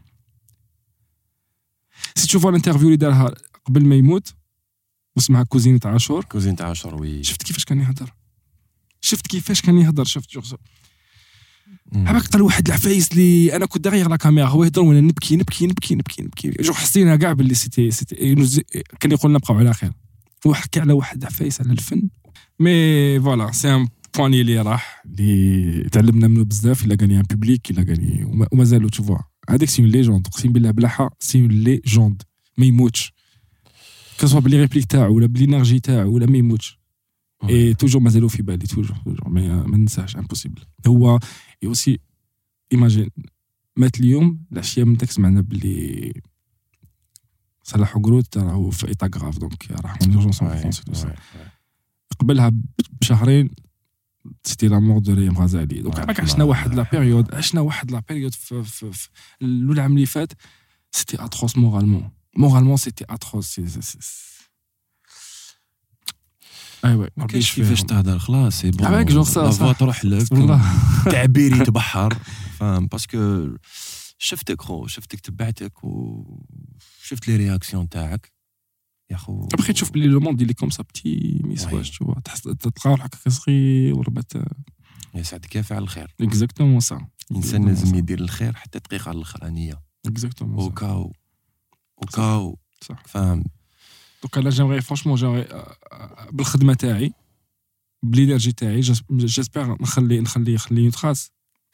si تشوفوا ال interview اللي دارها قبل ما يموت واسمها كوزينة عاشور cuisine تاع عاشور oui شفت كيفاش كان يهضر شفت كيفاش كان يهضر شفت جوغ مم. هباك قال واحد العفايس اللي أنا كنت derrière la caméra هو يهضر وأنا نبكي نبكي نبكي نبكي نبكي je حسينا كاع باللي c'était c'était كان يقول لنا بقاو على خير هو حكى على واحد العفايس على الفن. mais voilà c'est un pionnier اللي راح اللي تعلمنا منه بزاف il a gagné un public il a gagné وما- ومازالو تشوفوا هذاك c'est une légende اقسم بالله بلاحة c'est une légende ما يموتش. que ce soit ب les répliques تاعو ولا ب l'énergie تاعو ولا ما يموتش. et toujours مازالو في بالي toujours toujours ما ما ننساش impossible هو et aussi imagine مات اليوم العشيه من داك سمعنا باللي صلاح قروت راهو في état grave donc راح من urgence Ouais, France et tout ça. قبلها بشهرين c'était la mort de ريم غازالي donc الله عشنا واحد la. période عشنا واحد la période في, في, في العام اللي فات c'était atroce moralement moralement c'était atroce c'est c'est c'est ايوا ما كاينش كيفاش تهضر خلاص c'est bon la. fois تروح لك والله تعبير يتبحر فاهم parce que شفتك خو شفتك تبعتك وشفت les réactions تاعك. يا خو. ابخي تشوف بلي le monde il est comme ça petit Ouais. تشوف تحس تلقى روحك صغير وربات. يا فعل الخير؟ exactement ça الانسان لازم يدير الخير حتى الدقيقة الاخرانيه exactement ça وكاو وكاو صح فاهم. donc أنا j'aimerais franchement j'aimerais بالخدمة تاعي ب l'énergie تاعي j'espère نخلي نخلي نخلي trace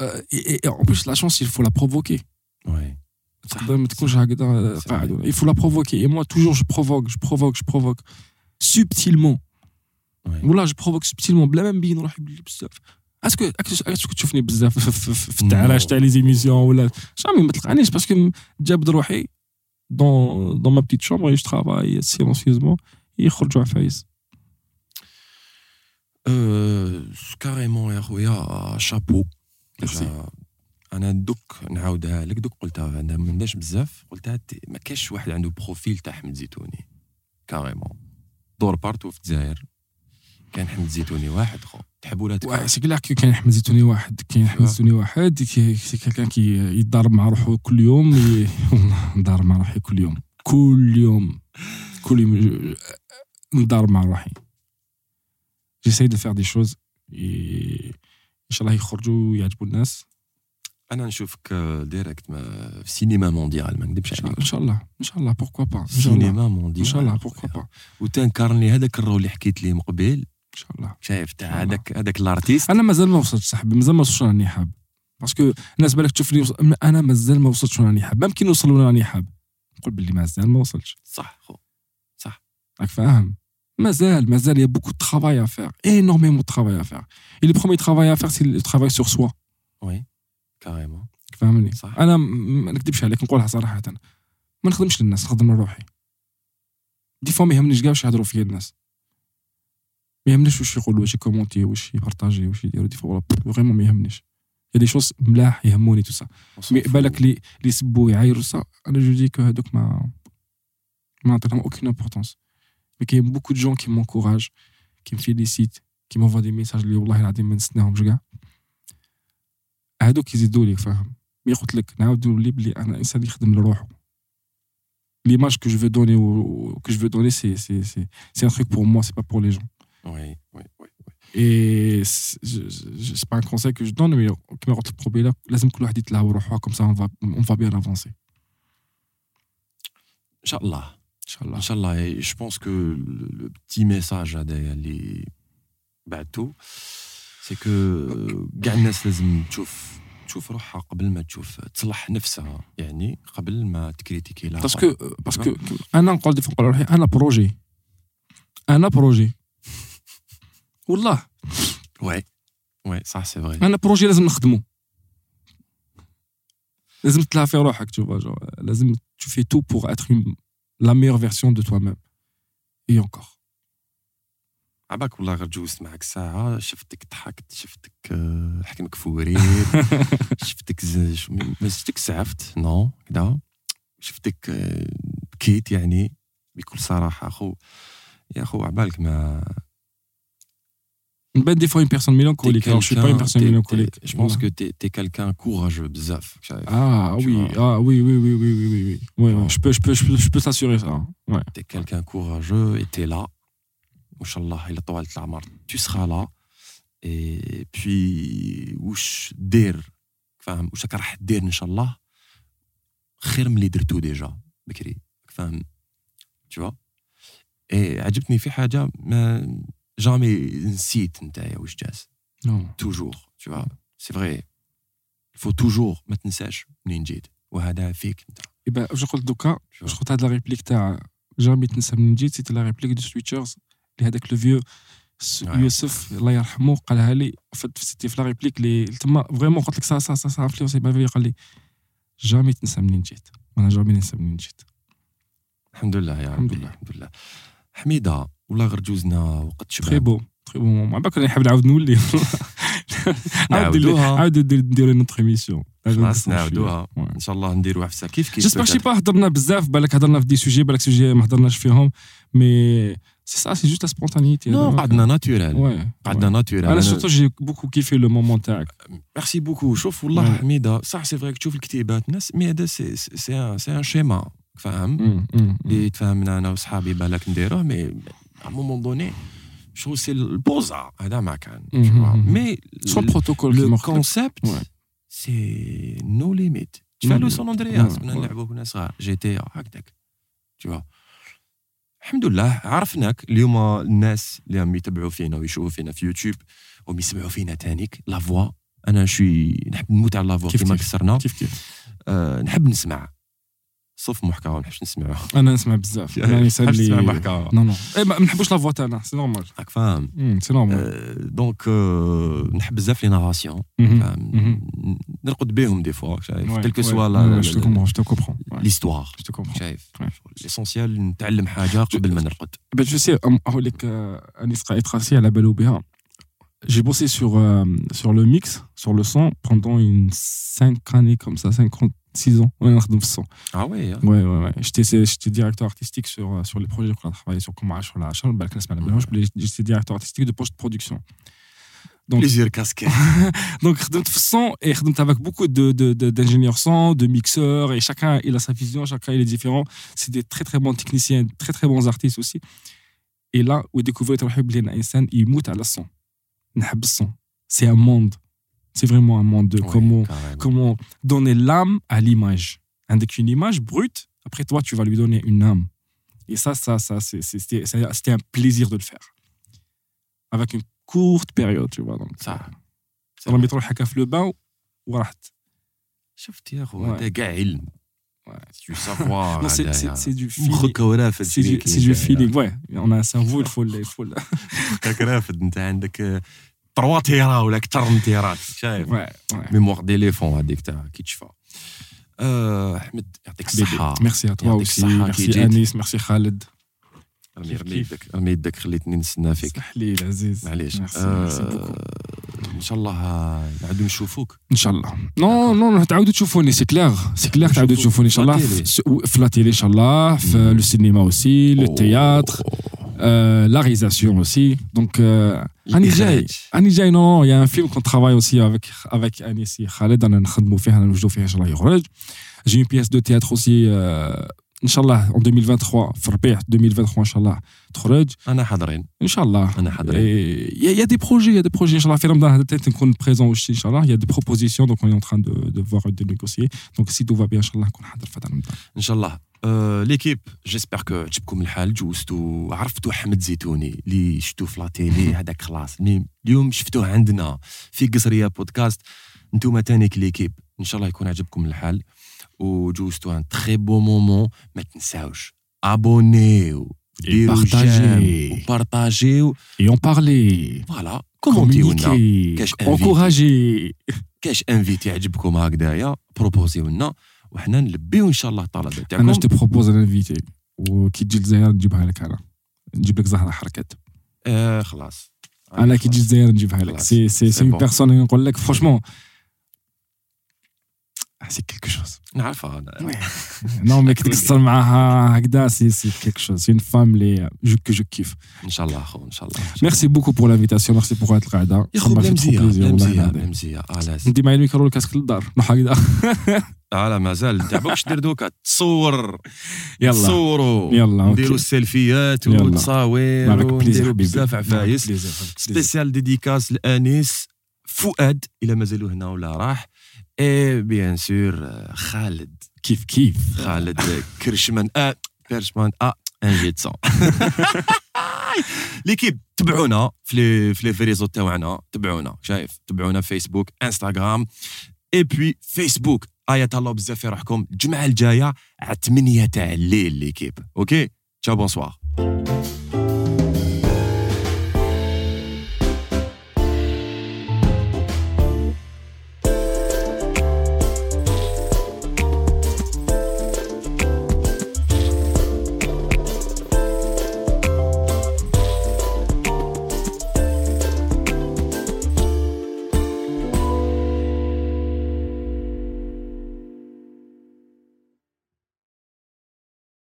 Euh, et, en plus, la chance, il faut la provoquer. Ouais. Il faut la provoquer. Et moi, toujours, je provoque, je provoque, je provoque. Subtilement. Ouais. Voilà, je provoque subtilement. Est-ce que, est-ce que tu fais bizarre dans les émissions ou là Jamais, mais c'est parce que Jab dans, ma petite chambre, et je travaille silencieusement, et je rejoins Faïs. Carrément, chapeau. أنا دوك نعاودها لك. دوك قلتها أنا ما بزاف. قلتها ما كاش واحد عنده profil تاع حمد زيتوني. carrément d'or partout في الجزائر. كان حمد زيتوني واحد خو. تحب ولا تكره؟ c'est clair كي كاين احمد زيتوني واحد. كاين احمد زيتوني واحد. كان كي يتضارب مع روحو كل يوم نضارب مع روحي كل يوم. كل يوم. كل يوم. نضارب مع روحي. j'essaie de faire des choses إن شاء الله يخرجوا ويعجبوا الناس. أنا نشوفك direct ما في cinéma mondial ما نكذبش إن عليك. الله إن شاء الله إن شاء الله pourquoi pas un cinéma mondial إن شاء الله pourquoi pas un وتنكرني هذاك rôle اللي حكيت ليه مقبل شاء الله. شايف تاع. هذاك هذاك ال artiste. أنا مازال ما وصلتش صاحبي مازال ما وصلتش راني حاب. parce que الناس بالك تشوفني وص- أنا مازال ما وصلتش راني حاب. ما يمكن نوصل راني حاب. نقول باللي مازال ما وصلتش. صح خو. راك فاهم؟ مازال مازال يا بوكو de travail à faire énormément de travail à faire et le premier travail à faire c'est le travail sur soi وي كاريمون فاهمني صح انا م- ما نكذبش عليك نقولها صراحه ما نخدمش للناس نخدم لروحي دي فوا ما يهمنيش كاع واش يهضروا فيا الناس ما يهمنيش واش يقولوا واش يكومونتي واش يبارطاجي واش يديروا دي فوا فريمون ما يهمنيش يا دي شوز ملاح يهموني تو سا مي بالك لي لي يسبوا يعايروا سا انا جو دي كو هذوك ما ما نعطيلهم اوكين امبورطونس مي كاين بوكو دو جون كي مونكوراج كي مفيليسيت كي مونفوا دي ميساج اللي والله العظيم ما نستناهمش كاع هذوك يزيدوا لي فاهم مي قلت لك نعاودوا لي بلي انا انسان يخدم لروحه l'image que je veux donner ou ou que je veux donner c'est c'est c'est c'est un truc pour moi c'est pas pour les gens وي وي وي et c'est je- je- c'est pas un conseil que je donne mais كما قلت لك قبيله لازم كل واحد يتلاها روحه comme ça on va on va bien avancer ان شاء الله ان شاء الله ان شاء الله je pense que le petit message هذايا اللي بعثو c'est que كاع الناس لازم تشوف تشوف روحها قبل ما تشوف تصلح نفسها يعني قبل ما ت critiquer لا parce que parce que أنا نقول دي نقول روحي أنا projet أنا projet والله oui oui صح c'est vrai أنا projet لازم نخدمه لازم تلها في روحك تشوف لازم tout pour être une, la meilleure version de toi-même. Et encore. عباك والله غير جوزت معك ساعة شفتك ضحكت شفتك آه، حكمك فورير شفتك ما شفتك زعفت نو كدا. شفتك آه، بكيت يعني بكل صراحة. أخو يا أخو عبالك ما Ben, des fois, une personne mélancolique. Alors, je suis pas une personne mélancolique. Je pense que t'es es quelqu'un courageux, bzaf. Ah Tu oui, vois. ah oui, oui, oui, oui, oui, oui, oui. Ouais, ouais, Ouais. je peux, je peux, je peux, je peux t'assurer ça. hein. Ouais. T'es quelqu'un courageux et t'es là. Inch'Allah, il a طولت العمر. Tu seras là. Et puis, وش دير فاهم وش راك راح دير إن شاء الله خير من اللي درتو ديجا بكري فاهم tu vois et عجبتني في حاجة ما جامي نسيت نتايا واش جاز toujours tu vois. Vrai. Il faut toujours ما تنساش منين جيت وهذا فيك انت je crois que دوكا vois. جو crois la réplique تاع جامي تنسى من جيت سيتي لا ريبليك دو سويتشرز اللي هذاك لو فيو. يوسف الله يرحمه قالها لي سيتي في لا ريبليك اللي تما فريمون قلت لك سا سا سا سا انفلونسي ما في قال لي جامي تنسى منين جيت وأنا جامي ننسى منين جيت الحمد لله يا الحمد لله. الحمد لله حميده والله غير جوزنا وقت تخي شباب بو تخي بو مع بالك راني حاب نعاود نولي عاود ندير- نعاودوها عاود ندير ندير نوتخ ايميسيون خلاص نعاودوها Ouais. ان شاء الله نديروها في ساعه كيف كيف جيسبر شي peut-être. با هضرنا بزاف بالك هضرنا في دي سوجي بالك سوجي ما هضرناش فيهم مي سي سا سي جوست لا سبونتانيتي نو قعدنا ناتورال وي قعدنا ناتورال انا سورتو جي بوكو كيفي لو مومون تاعك ميرسي بوكو شوف والله Ouais. حميده صح سي فري تشوف الكتيبات الناس مي هذا سي سي سي ان شيما فاهم مم، مم، اللي تفاهمنا انا وصحابي بالك نديروه مي مومون دوني شو سي البوزا هذا ما كان tu Mhm, vois. mhm. سوا البروتوكول لو كيما قلت كونسيبت Ouais. سي نو ليميت No تفعلوا limit. سون اندرياس Ouais, كنا ouais. نلعبوا كنا صغار تي هكذاك tu vois. الحمد لله عرفناك اليوم الناس اللي راهم يتبعوا فينا ويشوفوا فينا في يوتيوب وهم يسمعوا فينا تانيك لا فوا أنا شوي نحب نموت على لا فوا كيف كيما. كسرنا كيف كيف آه نحب نسمع صف محكى ما نحبش نسمعه انا نسمع بزاف Yeah, انا نحب نسمع لي محكى نو نو اي ما نحبوش لا فوا تاعنا سي نورمال راك فاهم مم، سي نورمال آه، دونك آه، نحب بزاف لي ناراسيون مهم. فاهم مهم. نرقد بهم دي فوا شايف Ouais, كيل كو ouais. سوا Ouais, je te comprends, je te comprends. Ouais, ليستوار je te comprends. شايف Ouais. ليسونسيال نتعلم حاجه قبل ما نرقد Ben, je sais, euh, أقول لك آه، أنيس قاعد تراسي على بالو بها. J'ai bossé sur, euh, sur le mix, sur le son, pendant une 5 années comme ça, 6 ans. Ouais, ah ouais, hein. ouais, ouais, ouais. J'étais directeur artistique euh, sur, les projets qu'on a travaillé sur Kouma, sur la Charles, j'étais directeur artistique de post-production. Donc, Plaisir casquette. donc, de son et avec beaucoup d'ingénieurs de, son, de mixeurs, et chacun il a sa vision, chacun il est différent. C'est des très très bons techniciens, très très bons artistes aussi. Et là, où découvrir le Hub il moute à la son. C'est un monde C'est vraiment un monde de comment, comment donner l'âme à l'image. Avec une image brute, après toi, tu vas lui donner une âme. Et ça, ça, ça c'est- c'est- c'était c'est- c'était un plaisir de le faire. Avec une courte période, tu vois. Donc, صح رميت روحي هكا في لو بان ورحت. شفت يا خو Ouais. هذا كاع علم Ouais. دو سافوار Non, c'est- c'est c'est du feeling. مخك هو رافد C'est du, c'est du feeling, ouais. On a un cerveau, il faut le. Il faut le... مخك رافد انت عندك تروا تيرا ولا أكثر من تيرات شايف. ميموار ديليفون هذيك تاع كي تشفى احمد يعطيك الصحه aussi. الصحة Merci كي جيت. Anis, merci Khaled. رمي. يدك رمي يدك خليتني نستنى فيك اسمح لي العزيز. معليش. ان شاء الله نعاودو نشوفوك ان شاء الله non non تعاودوا تشوفوني c'est clair c'est clair تعاودوا تشوفوني ان شاء الله في la télé ان شاء الله في. le cinéma aussi le théâtre Euh, la réalisation aussi. Donc, euh, Anijay, non, il y a un film qu'on travaille aussi avec, avec Anis et Khaled. J'ai une pièce de théâtre aussi. Euh, Inch'Allah, en 2023, Farbeah 2023, Inch'Allah, Trorej. Anna Inch'Allah. Il y, a des projets, il y a des projets, Inch'Allah. Fait qu'on est présent aussi, Inch'Allah. Il y a des propositions, donc on est en train de, de voir, de négocier. Donc si tout va bien, Inch'Allah, qu'on Inch'Allah. آه، ليكيب. جيسبر كو عجبكم الحال جوزتوا عرفتوا حمد زيتوني اللي شفتوه في لا تيلي هذاك خلاص. اليوم شفتوه عندنا في قصرية بودكاست. انتوما تانيك ليكيب. إن شاء الله يكون عجبكم الحال. وجوزتوا ان تري بو مومون ما تنساوش. ابونيو بارطاجي. جيم. وبارطاجيو. Et en parler. فوالا كومونتيو لنا Communiquer. كاش Encourager. كاش انفيتي عجبكم هكذايا بروبوزيو لنا وحنا نلبيو إن شاء الله الطلبات أنا تاعكم je te propose un invité. وكي تجي للجزائر نجيبها لك أنا. نجيب لك زهرة حركات. آه خلاص أنا كي تجي للجزائر نجيبها لك. سي سي سي اون. بيرسون نقول لك فرانشمون c'est quelque chose نعرفها. non mais كي تقصر معاها هكذا c'est c'est quelque chose c'est une femme لي je je kiffe إن شاء الله أخو إن شاء الله. merci beaucoup pour l'invitation merci pour هاد القعده يا خو Ça m'a بلا fait trop مزية plaisir، بلا والله مزية العظيم. بلا مزية. آه لازم انت معايا ال micro وال casque للدار. هكذا. آه لا مازال انت عباكش دير دوكا تصور. يلا. تصوروا يلا. نديروا السيلفيات. والتصاوير ونديروا بزاف عفايس. spéciale dédicace لأنيس فؤاد إلى مازالوا هنا ولا راح. اي بيان سور خالد. كيف كيف؟ خالد كرشمان. آه كرشمان. آه ان جي ليكيب تبعونا في في لي في ريزو تاعنا تبعونا شايف؟ تبعونا فيسبوك انستغرام اي بوي فيسبوك ايا تهلاو بزاف في روحكم الجمعة الجاية على 8 تاع الليل ليكيب أوكي تشاو بونسوار